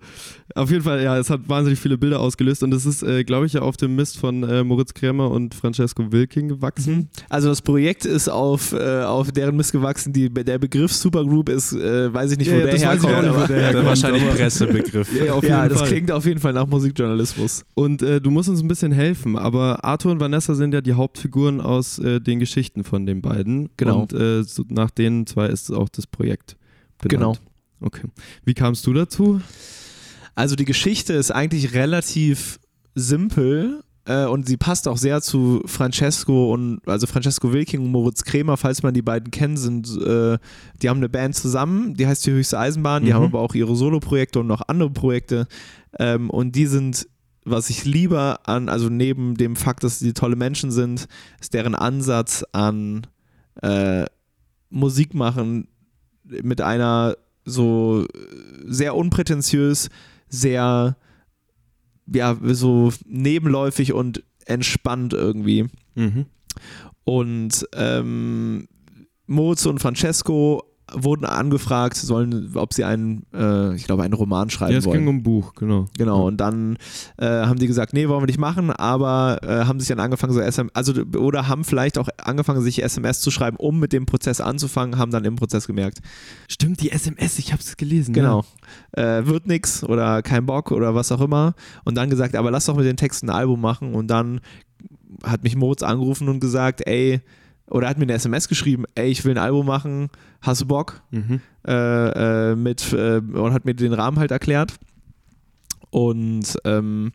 Auf jeden Fall, ja, es hat wahnsinnig viele Bilder ausgelöst und es ist, äh, glaube ich, ja auf dem Mist von äh, Moritz Krämer und Francesco Wilking gewachsen. Also das Projekt ist auf, äh, auf deren Mist gewachsen. Die, der Begriff Supergroup ist, äh, weiß ich nicht, wo Ja, der das weiß ich herkommt. auch nicht, wo der herkommt, wahrscheinlich aber- Pressebegriff. Ja, auf ja, das Fall. klingt auf jeden Fall nach Musikjournalismus. Und äh, du musst uns ein bisschen helfen, aber Arthur und Vanessa sind ja die Hauptfiguren aus äh, den Geschichten von den beiden. Genau. Und äh, so nach denen zwei ist auch das Projekt benannt. Genau. Okay. Wie kamst du dazu? Also die Geschichte ist eigentlich relativ simpel äh, und sie passt auch sehr zu Francesco und also Francesco Wilking und Moritz Krämer, falls man die beiden kennt, sind äh, die haben eine Band zusammen, die heißt die Höchste Eisenbahn, die Mhm. haben aber auch ihre Soloprojekte und noch andere Projekte ähm, und die sind was ich liebe an, also neben dem Fakt, dass sie tolle Menschen sind, ist deren Ansatz an äh, Musik machen mit einer so äh, sehr unprätentiös, sehr ja, so nebenläufig und entspannt irgendwie. Mhm. Und ähm, Moritz und Francesco wurden angefragt, sollen, ob sie einen, äh, ich glaube, einen Roman schreiben Ja, es wollen. ging um ein Buch, genau. Genau, und dann äh, haben die gesagt, nee, wollen wir nicht machen, aber äh, haben sich dann angefangen, so SM, also oder haben vielleicht auch angefangen, sich SMS zu schreiben, um mit dem Prozess anzufangen, haben dann im Prozess gemerkt, Stimmt, die SMS, ich habe es gelesen. genau, äh, wird nix oder kein Bock oder was auch immer. Und dann gesagt, aber lass doch mit den Texten ein Album machen. Und dann hat mich Moritz angerufen und gesagt, ey, oder hat mir eine SMS geschrieben, ey, ich will ein Album machen, hast du Bock? Mhm. äh, äh, mit äh, und hat mir den Rahmen halt erklärt. Und ähm,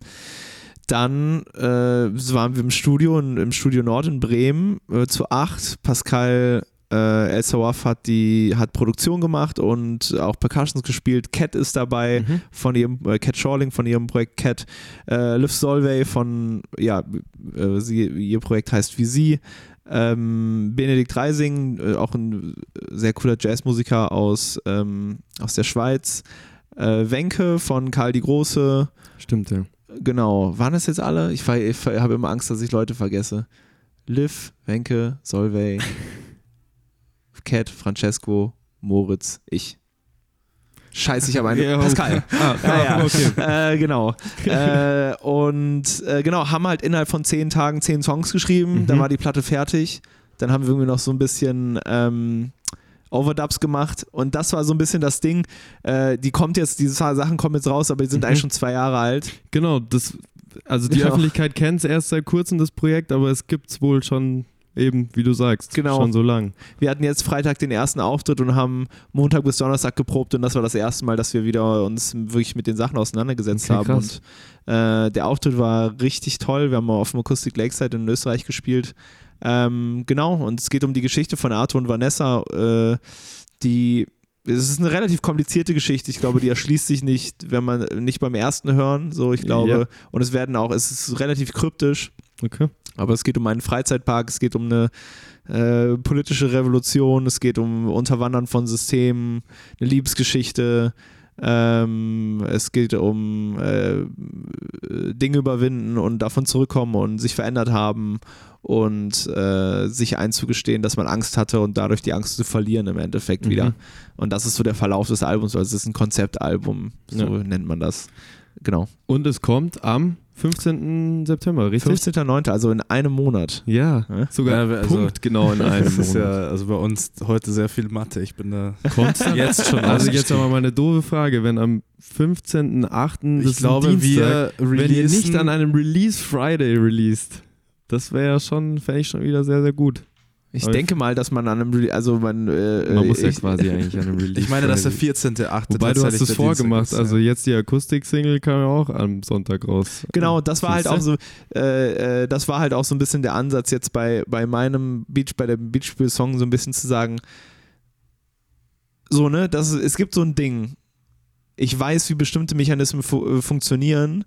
dann äh, waren wir im Studio, in, im Studio Nord in Bremen äh, zu acht. Pascal äh, El Sawaf hat die hat Produktion gemacht und auch Percussions gespielt. Cat ist dabei Mhm. von ihrem äh, Cat Shawling von ihrem Projekt Cat. Äh, Liv Solvay von ja äh, sie, ihr Projekt heißt wie sie. Ähm, Benedikt Reising, äh, auch ein sehr cooler Jazzmusiker aus, ähm, aus der Schweiz. Äh, Wenke von Karl die Große. Stimmt, ja. Genau. Waren das jetzt alle? Ich, ich habe immer Angst, dass ich Leute vergesse. Liv, Wenke, Solvay, Cat, Francesco, Moritz, ich. Scheiße, ich habe eine. Ja, Pascal. Ah, Ja, ja. okay. Äh, genau. äh, und äh, genau, haben halt innerhalb von zehn Tagen zehn Songs geschrieben. Mhm. Dann war die Platte fertig. Dann haben wir irgendwie noch so ein bisschen ähm, Overdubs gemacht. Und das war so ein bisschen das Ding. Äh, die kommt jetzt, diese Sachen kommen jetzt raus, aber die sind Mhm. eigentlich schon zwei Jahre alt. Genau, das also die Ja. Öffentlichkeit kennt es erst seit kurzem, das Projekt, aber es gibt es wohl schon eben, wie du sagst, Genau. schon so lang. Wir hatten jetzt Freitag den ersten Auftritt und haben Montag bis Donnerstag geprobt und das war das erste Mal, dass wir wieder uns wirklich mit den Sachen auseinandergesetzt Okay, haben. krass. Und äh, der Auftritt war richtig toll. Wir haben mal auf dem Acoustic Lakeside in Österreich gespielt. Ähm, genau, und es geht um die Geschichte von Arthur und Vanessa, äh, die es ist eine relativ komplizierte Geschichte. Ich glaube, die erschließt sich nicht, wenn man nicht beim ersten hören. So, ich glaube. Ja. Und es werden auch, es ist relativ kryptisch. Okay. Aber es geht um einen Freizeitpark, es geht um eine äh, politische Revolution, es geht um Unterwandern von Systemen, eine Liebesgeschichte, ähm, es geht um äh, Dinge überwinden und davon zurückkommen und sich verändert haben und äh, sich einzugestehen, dass man Angst hatte und dadurch die Angst zu verlieren im Endeffekt Mhm. wieder. Und das ist so der Verlauf des Albums, also es ist ein Konzeptalbum, so Ja. nennt man das. Genau. Und es kommt am 15. September, richtig? 15.09., also in einem Monat. Ja, Ja? sogar Ja, also- Punkt genau in einem Das ist Monat. ja also bei uns heute sehr viel Mathe. Ich bin da Kommt's dann? jetzt schon Also jetzt aber mal eine doofe Frage, wenn am 15.8. das Ich ist ein glaube, Dienstag, wir wenn ihr nicht an einem Release Friday released, das wäre ja schon, fände ich schon wieder sehr, sehr gut. Ich Aber- denke mal, dass man an einem, Re- also man, äh, Man muss ja ich, quasi eigentlich an einem Release Ich meine, dass der Friday. 14.8. Wobei du hast es vorgemacht, ist, also ja. jetzt die Akustik-Single kam ja auch am Sonntag raus. Genau, das war halt auch so, äh, äh, das war halt auch so ein bisschen der Ansatz jetzt bei, bei meinem Beach, bei dem Beachspiel-Song so ein bisschen zu sagen, so, ne, das, es gibt so ein Ding. Ich weiß, wie bestimmte Mechanismen fu äh, funktionieren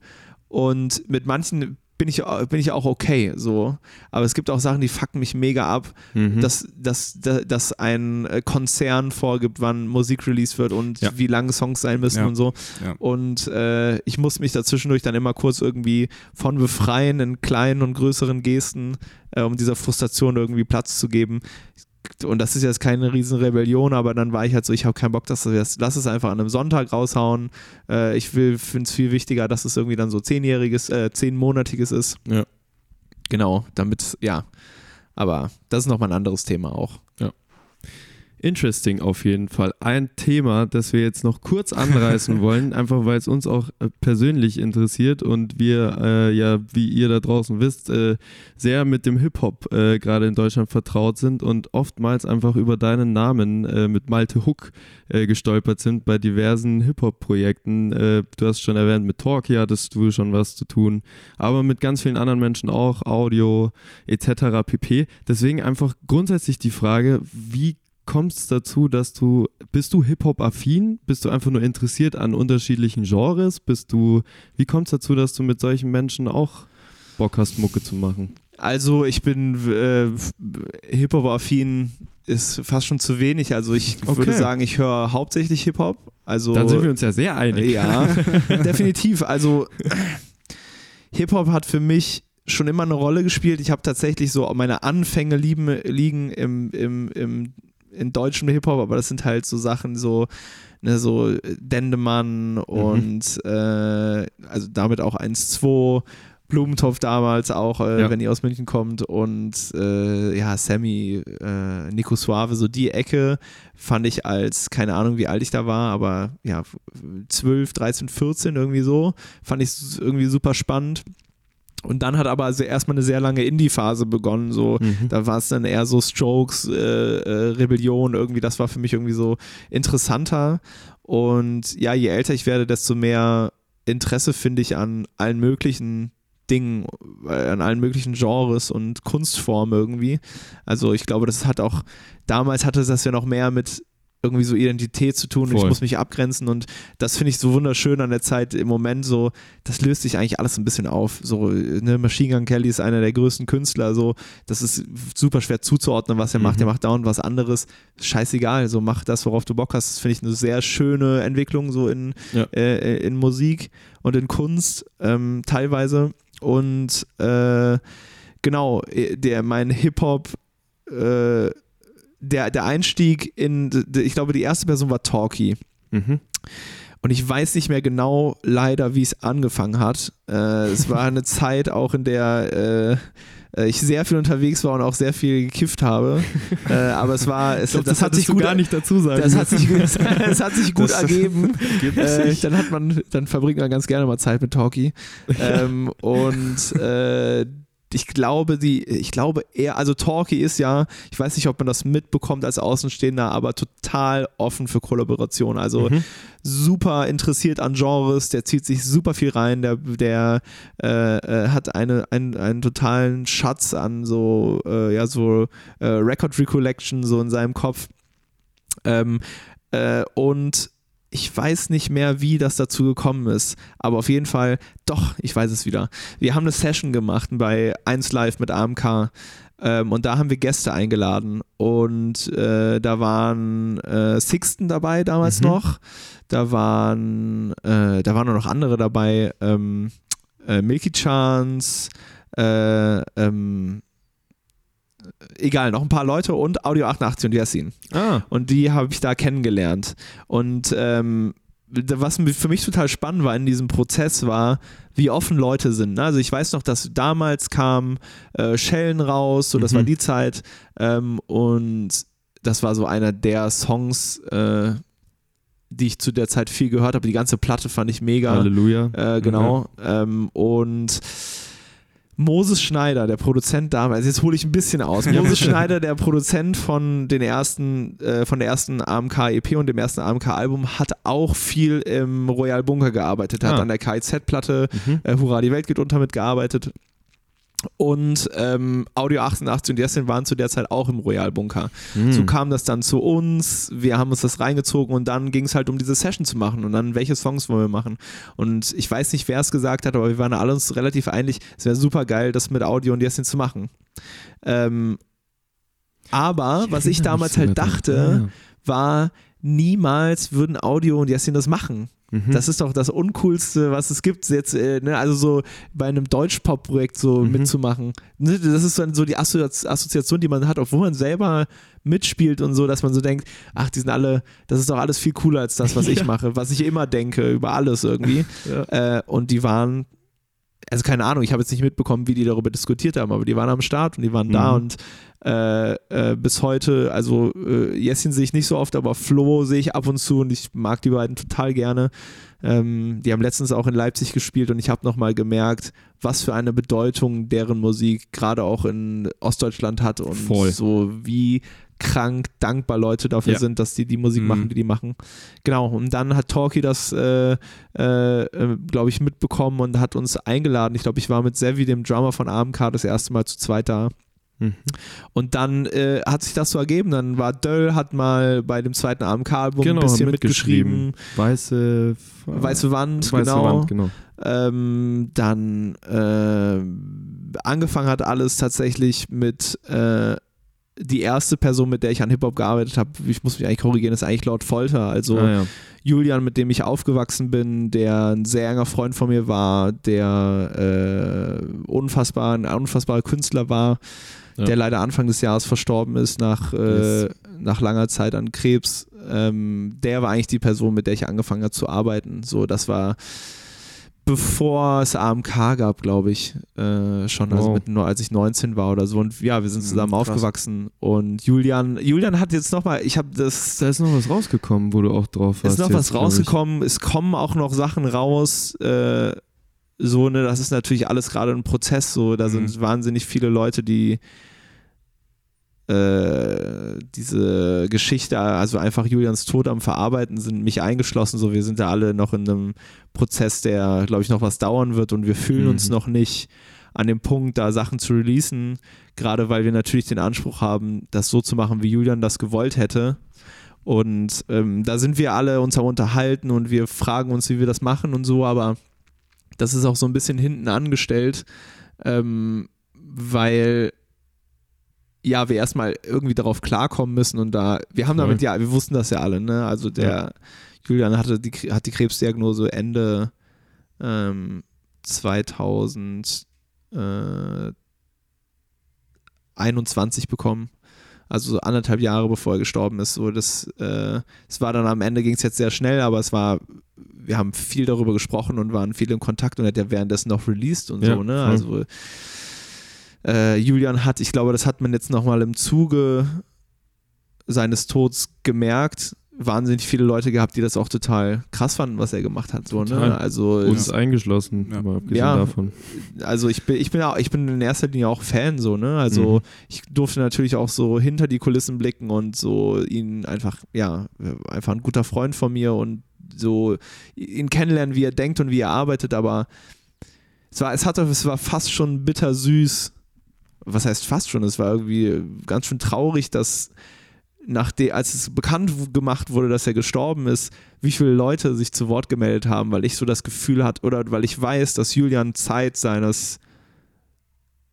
und mit manchen bin ich, bin ich auch okay, so. Aber es gibt auch Sachen, die fucken mich mega ab, Mhm. dass, dass, dass, dass ein äh, Konzern vorgibt, wann Musik released wird und Ja. wie lange Songs sein müssen Ja. und so. Ja. Und äh, ich muss mich dazwischendurch dann immer kurz irgendwie von befreien in kleinen und größeren Gesten, äh, um dieser Frustration irgendwie Platz zu geben. Und das ist jetzt keine riesen Rebellion, aber dann war ich halt so, ich habe keinen Bock, dass das, lass es einfach an einem Sonntag raushauen. Äh, ich finde es viel wichtiger, dass es irgendwie dann so zehnjähriges, äh, zehnmonatiges ist. Ja. Genau, damit, ja. Aber das ist nochmal ein anderes Thema auch. Interesting auf jeden Fall. Ein Thema, das wir jetzt noch kurz anreißen wollen, einfach weil es uns auch äh, persönlich interessiert und wir äh, ja, wie ihr da draußen wisst, äh, sehr mit dem Hip-Hop äh, gerade in Deutschland vertraut sind und oftmals einfach über deinen Namen äh, mit Malte Hook äh, gestolpert sind bei diversen Hip-Hop-Projekten. Du hast schon erwähnt, mit Talkie hattest du schon was zu tun, aber mit ganz vielen anderen Menschen auch, Audio etc. pp. Deswegen einfach grundsätzlich die Frage, wie kommt es dazu, dass du, bist du Hip-Hop-affin? Bist du einfach nur interessiert an unterschiedlichen Genres? Bist du, wie kommt es dazu, dass du mit solchen Menschen auch Bock hast, Mucke zu machen? Also ich bin äh, Hip-Hop-affin ist fast schon zu wenig. Also ich Okay. würde sagen, ich höre hauptsächlich Hip-Hop. Also Dann sind wir uns ja sehr einig. ja, definitiv. Also Hip-Hop hat für mich schon immer eine Rolle gespielt. Ich habe tatsächlich so meine Anfänge lieben, liegen im, im, im in deutschem Hip-Hop, aber das sind halt so Sachen so, ne, so Dendemann und äh, also damit auch 1-2, Blumentopf damals auch, äh, Ja. wenn ihr aus München kommt und äh, ja, Sammy, äh, Nico Suave, so die Ecke fand ich als, keine Ahnung wie alt ich da war, aber ja, 12, 13, 14 irgendwie so, fand ich irgendwie super spannend. Und dann hat aber also erstmal eine sehr lange Indie-Phase begonnen, so Mhm. da war es dann eher so Strokes, äh, äh, Rebellion, irgendwie, das war für mich irgendwie so interessanter. Und ja, je älter ich werde, desto mehr Interesse finde ich an allen möglichen Dingen, äh, an allen möglichen Genres und Kunstformen irgendwie. Also ich glaube, das hat auch, damals hatte das ja noch mehr mit irgendwie so Identität zu tun. Ich Voll. muss mich abgrenzen und das finde ich so wunderschön an der Zeit im Moment so, das löst sich eigentlich alles ein bisschen auf. So, ne, Machine Gun Kelly ist einer der größten Künstler, so, das ist super schwer zuzuordnen, was er macht. Mhm. Er macht dauernd was anderes. Scheißegal, so mach das, worauf du Bock hast. Das finde ich eine sehr schöne Entwicklung so in, Ja. äh, in Musik und in Kunst ähm, teilweise. Und äh, genau, äh, der mein Hip-Hop äh, der, der Einstieg in, ich glaube, die erste Person war Talkie. Mhm. Und ich weiß nicht mehr genau, leider, wie es angefangen hat. Äh, es war eine Zeit auch, in der äh, ich sehr viel unterwegs war und auch sehr viel gekifft habe. äh, aber es war, es, glaub, das, hat sich gut gar nicht dazu sagen. das hat sich, das hat sich gut Das ergeben. gibt Äh, sich. dann hat man, dann verbringt man ganz gerne mal Zeit mit Talkie. Ähm, und äh, ich glaube, die, ich glaube eher, also Talkie ist ja, ich weiß nicht, ob man das mitbekommt als Außenstehender, aber total offen für Kollaboration. Also Mhm. super interessiert an Genres, der zieht sich super viel rein, der, der äh, äh, hat eine, einen, einen totalen Schatz an so, äh, ja, so äh, Record Recollection so in seinem Kopf. Ähm, äh, und ich weiß nicht mehr, wie das dazu gekommen ist, aber auf jeden Fall, doch, ich weiß es wieder. Wir haben eine Session gemacht bei 1 Live mit AMK ähm, und da haben wir Gäste eingeladen und äh, da waren äh, Sixten dabei damals Mhm. noch, da waren, äh, da waren noch andere dabei, ähm, äh, Milky Chance, äh, ähm, egal, noch ein paar Leute und Audio 88 und Yassin. Ah, Und die habe ich da kennengelernt. Und ähm, was für mich total spannend war in diesem Prozess war, wie offen Leute sind. ne? Also ich weiß noch, dass damals kam äh, Schellen raus, so das Mhm. war die Zeit. Ähm, und das war so einer der Songs, äh, die ich zu der Zeit viel gehört habe. Die ganze Platte fand ich mega. Halleluja. Äh, genau. Ähm, und Moses Schneider, der Produzent damals, jetzt hole ich ein bisschen aus. Moses Schneider, der Produzent von den ersten, äh, von der ersten AMK EP und dem ersten AMK Album, hat auch viel im Royal Bunker gearbeitet. Hat Ah. an der KIZ-Platte Mhm. äh, Hurra, die Welt geht unter mitgearbeitet. Und ähm, Audio 88 und Jessin waren zu der Zeit auch im Royal Bunker. Mhm. So kam das dann zu uns, wir haben uns das reingezogen und dann ging es halt um diese Session zu machen und dann welche Songs wollen wir machen. Und ich weiß nicht, wer es gesagt hat, aber wir waren alle uns relativ einig, es wäre super geil, das mit Audio und Jessin zu machen. Ähm, aber was ich erinnere mich damals halt dachte, war, niemals würden Audio und Jessin das machen. Ja. Mhm. Das ist doch das Uncoolste, was es gibt jetzt, äh, ne? also so bei einem Deutsch-Pop-Projekt so Mhm. mitzumachen. Ne? Das ist dann so die Assozi Assoziation, die man hat, obwohl man selber mitspielt und so, dass man so denkt, ach, die sind alle, das ist doch alles viel cooler als das, was ich mache, was ich immer denke über alles irgendwie. äh, und die waren, also keine Ahnung, ich habe jetzt nicht mitbekommen, wie die darüber diskutiert haben, aber die waren am Start und die waren da Mhm. und äh, äh, bis heute, also äh, Jessin sehe ich nicht so oft, aber Flo sehe ich ab und zu und ich mag die beiden total gerne. Ähm, die haben letztens auch in Leipzig gespielt und ich habe nochmal gemerkt, was für eine Bedeutung deren Musik gerade auch in Ostdeutschland hat und Voll. so wie krank dankbar Leute dafür Ja. sind, dass die die Musik Mhm. machen, die die machen. Genau, und dann hat Talkie das, äh, äh, äh, glaube ich, mitbekommen und hat uns eingeladen. Ich glaube, ich war mit Sevi, dem Drummer von AMK, das erste Mal zu zweit da. Mhm. Und dann äh, hat sich das so ergeben. Dann war Döll, hat mal bei dem zweiten AMK-Album Genau, ein bisschen mitgeschrieben. mitgeschrieben. Weiße, Weiße Wand, Weiße genau. Wand, genau. Ähm, dann äh, angefangen hat alles tatsächlich mit äh, die erste Person, mit der ich an Hip-Hop gearbeitet habe, ich muss mich eigentlich korrigieren, ist eigentlich Lord Folter. Also ah, ja. Julian, mit dem ich aufgewachsen bin, der ein sehr enger Freund von mir war, der äh, unfassbar, ein unfassbarer Künstler war, Ja. der leider Anfang des Jahres verstorben ist nach, äh, Yes. nach langer Zeit an Krebs. Ähm, der war eigentlich die Person, mit der ich angefangen habe zu arbeiten. So, das war bevor es AMK gab, glaube ich, äh, schon, also Wow. mit, nur als ich 19 war oder so. Und ja, wir sind Mhm, zusammen krass. aufgewachsen. Und Julian, Julian hat jetzt nochmal, ich habe das Da ist noch was rausgekommen, wo du auch drauf warst. ist noch jetzt, was rausgekommen, es kommen auch noch Sachen raus, äh, so, ne, das ist natürlich alles gerade ein Prozess, so, da sind Mhm. wahnsinnig viele Leute, die äh, diese Geschichte, also einfach Julians Tod am Verarbeiten sind, mich eingeschlossen, so, wir sind da alle noch in einem Prozess, der, glaube ich, noch was dauern wird und wir fühlen uns Mhm. noch nicht an dem Punkt, da Sachen zu releasen, gerade weil wir natürlich den Anspruch haben, das so zu machen, wie Julian das gewollt hätte. Und ähm, da sind wir alle uns am Unterhalten und wir fragen uns, wie wir das machen und so, aber das ist auch so ein bisschen hinten angestellt, ähm, weil ja, wir erstmal irgendwie darauf klarkommen müssen und da, wir haben damit, ja, wir wussten das ja alle, ne? Also der Julian hatte die, hat die Krebsdiagnose Ende ähm, 2021 bekommen. Also so anderthalb Jahre bevor er gestorben ist. So, das, äh, es war dann am Ende ging es jetzt sehr schnell, aber es war, wir haben viel darüber gesprochen und waren viel in Kontakt und hat ja währenddessen noch released und Ja, so, ne? voll. Also äh, Julian hat, ich glaube, das hat man jetzt nochmal im Zuge seines Todes gemerkt, wahnsinnig viele Leute gehabt, die das auch total krass fanden, was er gemacht hat. So, ne? Also Uns es- eingeschlossen, Ja. mal abgesehen Ja. davon. also ich bin, ich bin auch, ich bin in erster Linie auch Fan, so, ne? Also Mhm. ich durfte natürlich auch so hinter die Kulissen blicken und so ihn einfach, ja, einfach ein guter Freund von mir und so ihn kennenlernen, wie er denkt und wie er arbeitet, aber es war, es hatte, es war fast schon bittersüß. Was heißt fast schon? Es war irgendwie ganz schön traurig, dass nachdem, als es bekannt gemacht wurde, dass er gestorben ist, wie viele Leute sich zu Wort gemeldet haben, weil ich so das Gefühl hatte, oder weil ich weiß, dass Julian Zeit seines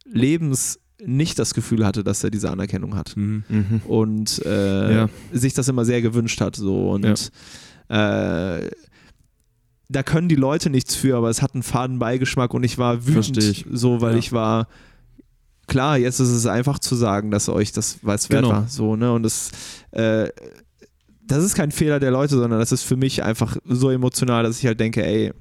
Lebens nicht das Gefühl hatte, dass er diese Anerkennung hat Mhm. Mhm. und äh, Ja. sich das immer sehr gewünscht hat. So und äh, da können die Leute nichts für, aber es hat einen faden Beigeschmack und ich war wütend, ich. so weil Ja. ich war klar, jetzt ist es einfach zu sagen, dass euch das was wert Genau. war, so ne und das äh, das ist kein Fehler der Leute, sondern das ist für mich einfach so emotional, dass ich halt denke, ey,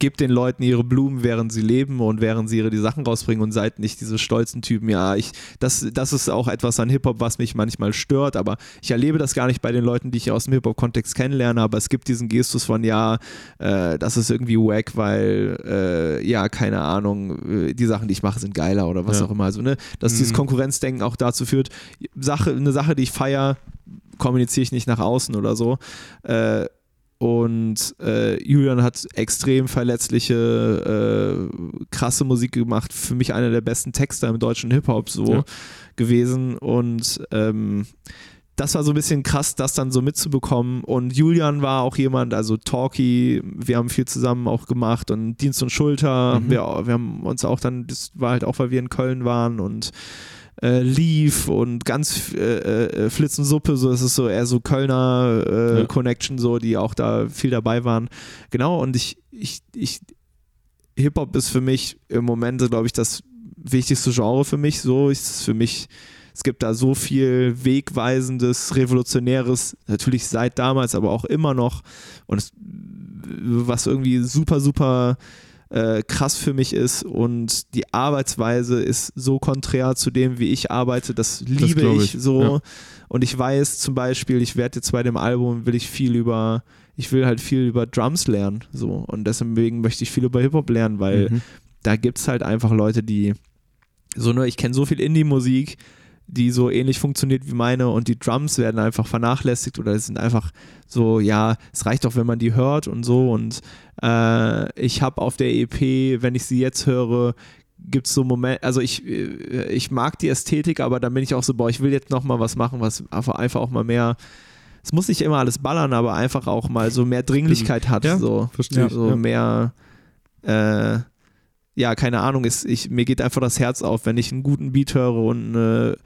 gebt den Leuten ihre Blumen, während sie leben und während sie ihre die Sachen rausbringen und seid nicht diese stolzen Typen. Ja, ich, das, das ist auch etwas an Hip-Hop, was mich manchmal stört, aber ich erlebe das gar nicht bei den Leuten, die ich aus dem Hip-Hop-Kontext kennenlerne, aber es gibt diesen Gestus von, ja, äh, das ist irgendwie wack, weil, äh, ja, keine Ahnung, äh, die Sachen, die ich mache, sind geiler oder was Ja. auch immer. Also, ne, dass dieses Mhm. Konkurrenzdenken auch dazu führt, Sache, eine Sache, die ich feiere, kommuniziere ich nicht nach außen oder so. Äh, und äh, Julian hat extrem verletzliche, äh, krasse Musik gemacht. Für mich einer der besten Texter im deutschen Hip-Hop so Ja. gewesen. Und ähm, das war so ein bisschen krass, das dann so mitzubekommen. Und Julian war auch jemand, also Talkie, wir haben viel zusammen auch gemacht und Dienst und Schulter, Mhm. wir, wir haben uns auch dann, das war halt auch, weil wir in Köln waren und äh, Leaf und ganz äh, äh, Flitz und Suppe, so das ist so eher so Kölner äh, Ja. Connection, so, die auch da viel dabei waren. Genau, und ich, ich, ich, Hip-Hop ist für mich im Moment, glaube ich, das wichtigste Genre für mich. So ist es für mich, es gibt da so viel Wegweisendes, Revolutionäres, natürlich seit damals, aber auch immer noch. Und es, was irgendwie super, super äh, krass für mich ist und die Arbeitsweise ist so konträr zu dem, wie ich arbeite, das liebe glaub ich, ich, so. ja. Und ich weiß zum Beispiel, ich werde jetzt bei dem Album, will ich viel über, ich will halt viel über Drums lernen, so. Und deswegen möchte ich viel über Hip-Hop lernen, weil Mhm. da gibt es halt einfach Leute, die so nur, ich kenne so viel Indie-Musik, die so ähnlich funktioniert wie meine und die Drums werden einfach vernachlässigt oder es sind einfach so, ja, es reicht doch, wenn man die hört und so. Und äh, ich habe auf der EP, wenn ich sie jetzt höre, gibt es so Momente, also ich, äh, ich mag die Ästhetik, aber dann bin ich auch so, boah, ich will jetzt nochmal was machen, was einfach, einfach auch mal mehr, es muss nicht immer alles ballern, aber einfach auch mal so mehr Dringlichkeit hat, Ja, so, verstehe so ja. mehr, äh, ja, keine Ahnung, ist, ich, mir geht einfach das Herz auf, wenn ich einen guten Beat höre und eine,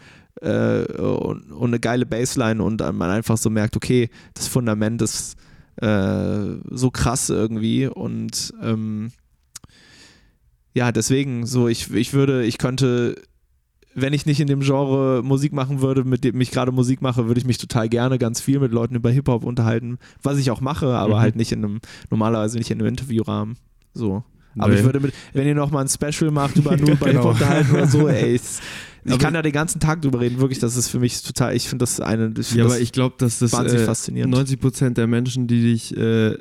äh, und, und eine geile Bassline und man einfach so merkt, okay, das Fundament ist äh, so krass irgendwie und ähm, ja, deswegen so, ich, ich würde, ich könnte, wenn ich nicht in dem Genre Musik machen würde, mit dem ich gerade Musik mache, würde ich mich total gerne ganz viel mit Leuten über Hip-Hop unterhalten, was ich auch mache, aber Mhm. halt nicht in einem, normalerweise nicht in einem Interviewrahmen. So. Aber Nee. ich würde mit, wenn ihr noch mal ein Special macht über nur über Genau. Hip-Hop unterhalten oder so, ey, es- ich Aber- kann da den ganzen Tag drüber reden, wirklich, das ist für mich total, ich finde das eine, ich find Ja, das aber ich glaube, dass das wahnsinnig äh, faszinierend. 90 Prozent der Menschen, die dich äh,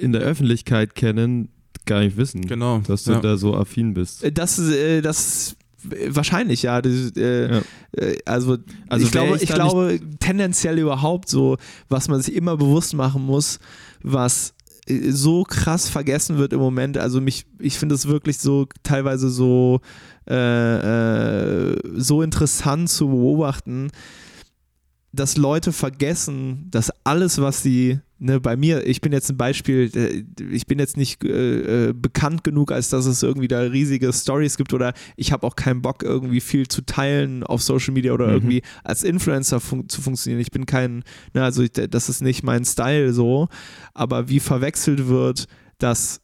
in der Öffentlichkeit kennen, gar nicht wissen, Genau. dass du ja. da so affin bist. Äh, Das, äh, das äh, wahrscheinlich, ja. Das, äh, Ja. äh, also, Also ich glaube, ich ich glaube tendenziell überhaupt so, was man sich immer bewusst machen muss, was so krass vergessen wird im Moment. Also mich, ich finde es wirklich so teilweise so äh, äh, so interessant zu beobachten, dass Leute vergessen, dass alles, was sie, ne, bei mir, ich bin jetzt ein Beispiel, äh, ich bin jetzt nicht äh, äh, bekannt genug, als dass es irgendwie da riesige Stories gibt oder ich habe auch keinen Bock, irgendwie viel zu teilen auf Social Media oder Mhm. irgendwie als Influencer fun zu funktionieren. Ich bin kein, ne, also ich, das ist nicht mein Style so, aber wie verwechselt wird, dass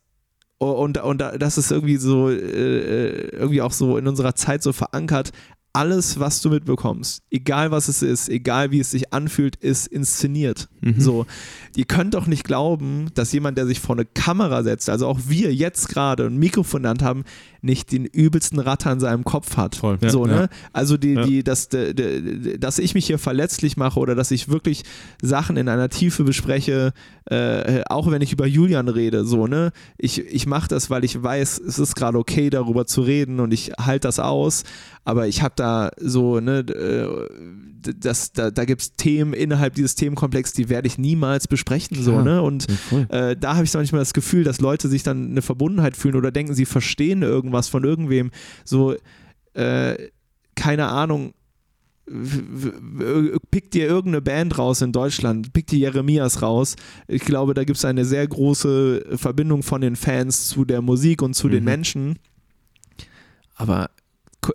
und, und das ist irgendwie so, äh, irgendwie auch so in unserer Zeit so verankert, alles, was du mitbekommst, egal was es ist, egal wie es sich anfühlt, ist inszeniert. Mhm. So, ihr könnt doch nicht glauben, dass jemand, der sich vor eine Kamera setzt, also auch wir jetzt gerade ein Mikrofon in der Hand haben, nicht den übelsten Ratter in seinem Kopf hat. Voll. Ja, so, ja. ne? Also die, Ja. die, dass, de- de- dass ich mich hier verletzlich mache oder dass ich wirklich Sachen in einer Tiefe bespreche, äh, auch wenn ich über Julian rede, so, ne? Ich, ich mache das, weil ich weiß, es ist gerade okay, darüber zu reden und ich halte das aus, aber ich habe da so, ne, äh, das, da, da gibt es Themen innerhalb dieses Themenkomplex, die werde ich niemals besprechen, so, Klar. ne? Und Ja, äh, da habe ich manchmal das Gefühl, dass Leute sich dann eine Verbundenheit fühlen oder denken, sie verstehen irgendwas von irgendwem. So, äh, keine Ahnung, pick dir irgendeine Band raus in Deutschland, pick dir Jeremias raus. Ich glaube, da gibt es eine sehr große Verbindung von den Fans zu der Musik und zu den Mhm. Menschen. Aber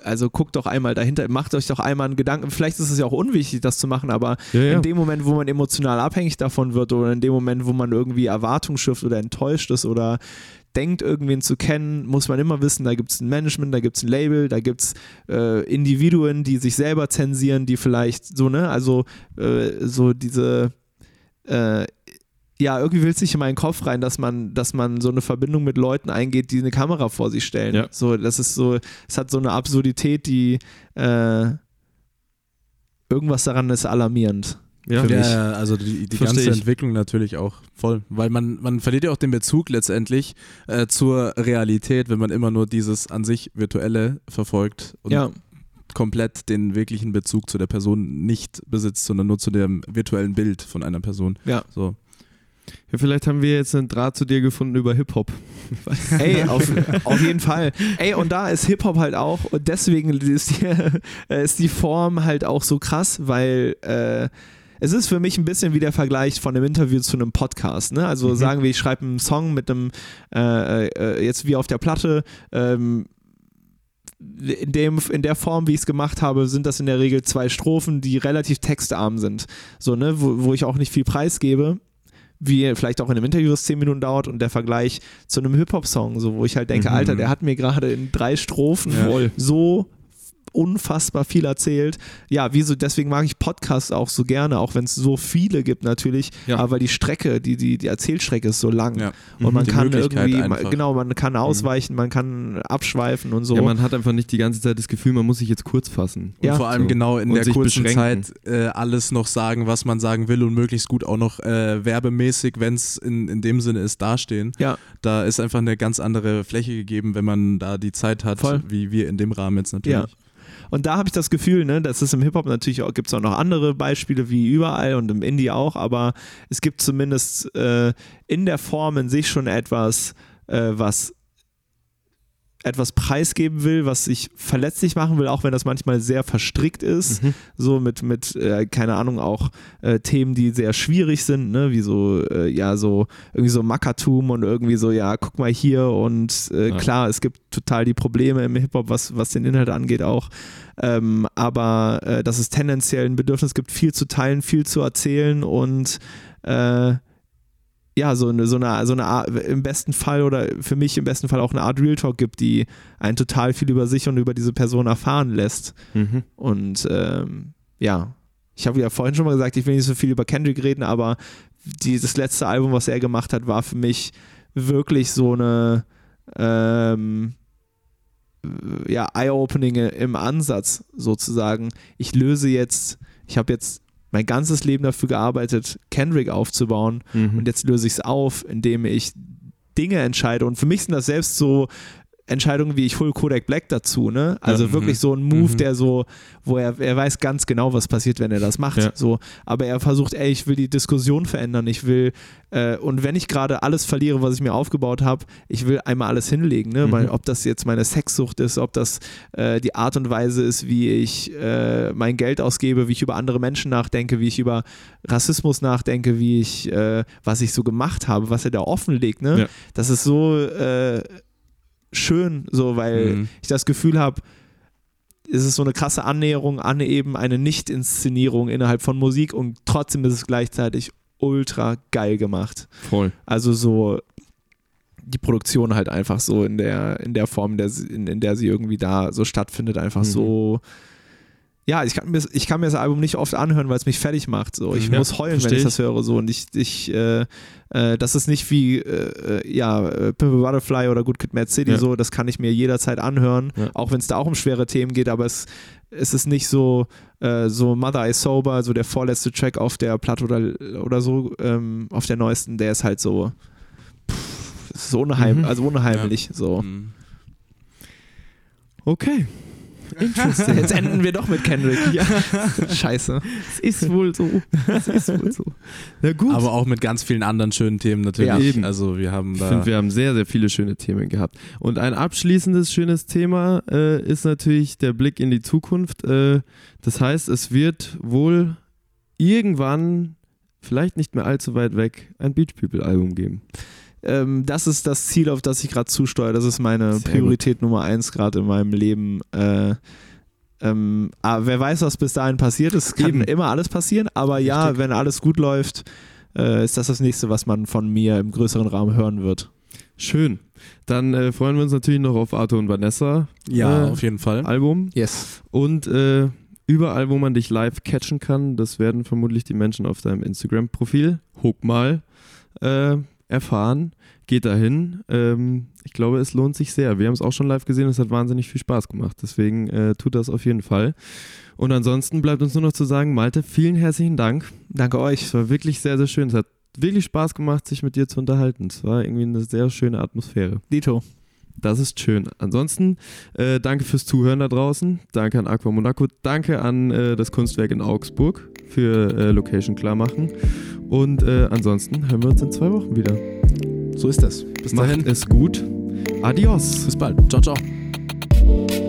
also guckt doch einmal dahinter, macht euch doch einmal einen Gedanken. Vielleicht ist es ja auch unwichtig, das zu machen, aber Ja, ja. in dem Moment, wo man emotional abhängig davon wird oder in dem Moment, wo man irgendwie Erwartung schifft oder enttäuscht ist oder denkt, irgendwen zu kennen, muss man immer wissen, da gibt es ein Management, da gibt es ein Label, da gibt es äh, Individuen, die sich selber zensieren, die vielleicht so, ne, also äh, so diese, äh, ja, irgendwie will es sich in meinen Kopf rein, dass man, dass man so eine Verbindung mit Leuten eingeht, die eine Kamera vor sich stellen. Ja. So, das ist so, es hat so eine Absurdität, die äh, irgendwas daran ist alarmierend. Ja, Ja, ja, also die, die ganze ich. Entwicklung natürlich auch voll. Weil man, man verliert ja auch den Bezug letztendlich äh, zur Realität, wenn man immer nur dieses an sich Virtuelle verfolgt und ja. komplett den wirklichen Bezug zu der Person nicht besitzt, sondern nur zu dem virtuellen Bild von einer Person. Ja. So. Ja, vielleicht haben wir jetzt einen Draht zu dir gefunden über Hip-Hop. Ey, auf, auf jeden Fall. Ey, und da ist Hip-Hop halt auch, und deswegen ist die, ist die Form halt auch so krass, weil äh, es ist für mich ein bisschen wie der Vergleich von einem Interview zu einem Podcast. Ne? Also Mhm. sagen wir, ich schreibe einen Song mit einem, äh, äh, jetzt wie auf der Platte, ähm, in, dem, in der Form, wie ich es gemacht habe, sind das in der Regel zwei Strophen, die relativ textarm sind. So, ne, wo, wo ich auch nicht viel preisgebe, wie vielleicht auch in einem Interview, das zehn Minuten dauert und der Vergleich zu einem Hip-Hop-Song, so, wo ich halt denke, Mhm. Alter, der hat mir gerade in drei Strophen Ja. So unfassbar viel erzählt. Ja, wieso, deswegen mag ich Podcasts auch so gerne, auch wenn es so viele gibt natürlich, Ja. aber die Strecke, die, die, die Erzählstrecke ist so lang. Ja. Und man Die kann irgendwie, einfach. genau, man kann ausweichen, man kann abschweifen und so. Ja, man hat einfach nicht die ganze Zeit das Gefühl, man muss sich jetzt kurz fassen. Und Ja. vor allem So. genau in Und der kurzen beschränken. Zeit äh, alles noch sagen, was man sagen will und möglichst gut auch noch äh, werbemäßig, wenn es in, in dem Sinne ist, dastehen. ja, Da ist einfach eine ganz andere Fläche gegeben, wenn man da die Zeit hat, Voll. wie wir in dem Rahmen jetzt natürlich. Ja. Und da habe ich das Gefühl, ne, das ist im Hip-Hop natürlich auch, gibt es auch noch andere Beispiele wie überall und im Indie auch, aber es gibt zumindest äh, in der Form in sich schon etwas, äh, was etwas preisgeben will, was sich verletzlich machen will, auch wenn das manchmal sehr verstrickt ist, Mhm. so mit, mit äh, keine Ahnung, auch äh, Themen, die sehr schwierig sind, ne, wie so, äh, ja, so, irgendwie so Mackertum und irgendwie so, ja, guck mal hier und äh, Ja. klar, es gibt total die Probleme im Hip-Hop, was, was den Inhalt angeht auch, ähm, aber äh, dass es tendenziell ein Bedürfnis gibt, viel zu teilen, viel zu erzählen und äh, ja, so eine, so eine, so eine Art, im besten Fall oder für mich im besten Fall auch eine Art Real Talk gibt, die einen total viel über sich und über diese Person erfahren lässt. Mhm. Und ähm, ja, ich habe ja vorhin schon mal gesagt, ich will nicht so viel über Kendrick reden, aber dieses letzte Album, was er gemacht hat, war für mich wirklich so eine ähm, ja, Eye-Opening im Ansatz sozusagen. Ich löse jetzt, ich habe jetzt mein ganzes Leben dafür gearbeitet, Kendrick aufzubauen Mhm. und jetzt löse ich es auf, indem ich Dinge entscheide. Und für mich sind das selbst so Entscheidungen wie ich hole Kodak Black dazu, ne? Also Ja, wirklich so ein Move, Mhm. der so, wo er, er weiß ganz genau, was passiert, wenn er das macht. Ja. So, aber er versucht, ey, ich will die Diskussion verändern, ich will, äh, und wenn ich gerade alles verliere, was ich mir aufgebaut habe, ich will einmal alles hinlegen, ne? Mhm. Weil, ob das jetzt meine Sexsucht ist, ob das äh, die Art und Weise ist, wie ich äh, mein Geld ausgebe, wie ich über andere Menschen nachdenke, wie ich über Rassismus nachdenke, wie ich, äh, was ich so gemacht habe, was er da offenlegt, ne? Ja. Das ist so äh, schön, so, weil Mhm. ich das Gefühl habe, es ist so eine krasse Annäherung an eben eine Nicht-Inszenierung innerhalb von Musik und trotzdem ist es gleichzeitig ultra geil gemacht. Voll. Also so die Produktion halt einfach so in der, in der Form, der, sie- in, in der sie irgendwie da so stattfindet, einfach Mhm. so ja, ich kann, mir, ich kann mir das Album nicht oft anhören, weil es mich fertig macht. So. Ich Ja, muss heulen, wenn ich ich. das höre. So. Und ich, ich äh, äh, das ist nicht wie äh, äh, ja, äh, Pimp a Butterfly oder Good Kid Mad City Ja. so, das kann ich mir jederzeit anhören, Ja. auch wenn es da auch um schwere Themen geht, aber es, es ist nicht so, äh, so Mother I Sober, so der vorletzte Track auf der Platte oder, oder so, ähm, auf der neuesten, der ist halt so, pff, es ist so unheim, Mhm. also unheimlich. So. Mhm. Okay. Interesting. Jetzt enden wir doch mit Kendrick. Ja. Scheiße. Es ist wohl so. Es ist wohl so. Na gut. Aber auch mit ganz vielen anderen schönen Themen natürlich. Ja. Eben. Also wir haben Ich da. finde, wir haben sehr, sehr viele schöne Themen gehabt. Und ein abschließendes schönes Thema äh, ist natürlich der Blick in die Zukunft. Äh, das heißt, es wird wohl irgendwann, vielleicht nicht mehr allzu weit weg, ein Beach People Album geben. Ähm, das ist das Ziel, auf das ich gerade zusteuere. Das ist meine Sehr Priorität Nummer eins gerade in meinem Leben. Äh, ähm, aber wer weiß, was bis dahin passiert. Es kann Eben. immer alles passieren, aber ja, Richtig. wenn alles gut läuft, äh, ist das das nächste, was man von mir im größeren Rahmen hören wird. Schön. Dann äh, freuen wir uns natürlich noch auf Arthur und Vanessa ja, äh, auf jeden Fall. Album. Yes. Und äh, überall, wo man dich live catchen kann, das werden vermutlich die Menschen auf deinem Instagram-Profil, Hook mal, äh, erfahren. Geht dahin. Ähm, ich glaube, es lohnt sich sehr. Wir haben es auch schon live gesehen, es hat wahnsinnig viel Spaß gemacht. Deswegen äh, tut das auf jeden Fall. Und ansonsten bleibt uns nur noch zu sagen, Malte, vielen herzlichen Dank. Danke euch. Es war wirklich sehr, sehr schön. Es hat wirklich Spaß gemacht, sich mit dir zu unterhalten. Es war irgendwie eine sehr schöne Atmosphäre. Dito. Das ist schön. Ansonsten äh, danke fürs Zuhören da draußen. Danke an Aqua Monaco. Danke an äh, das Kunstwerk in Augsburg für äh, Location klarmachen. Und äh, ansonsten hören wir uns in zwei Wochen wieder. So ist das. Bis dahin. Macht es gut. Adios. Bis bald. Ciao, ciao.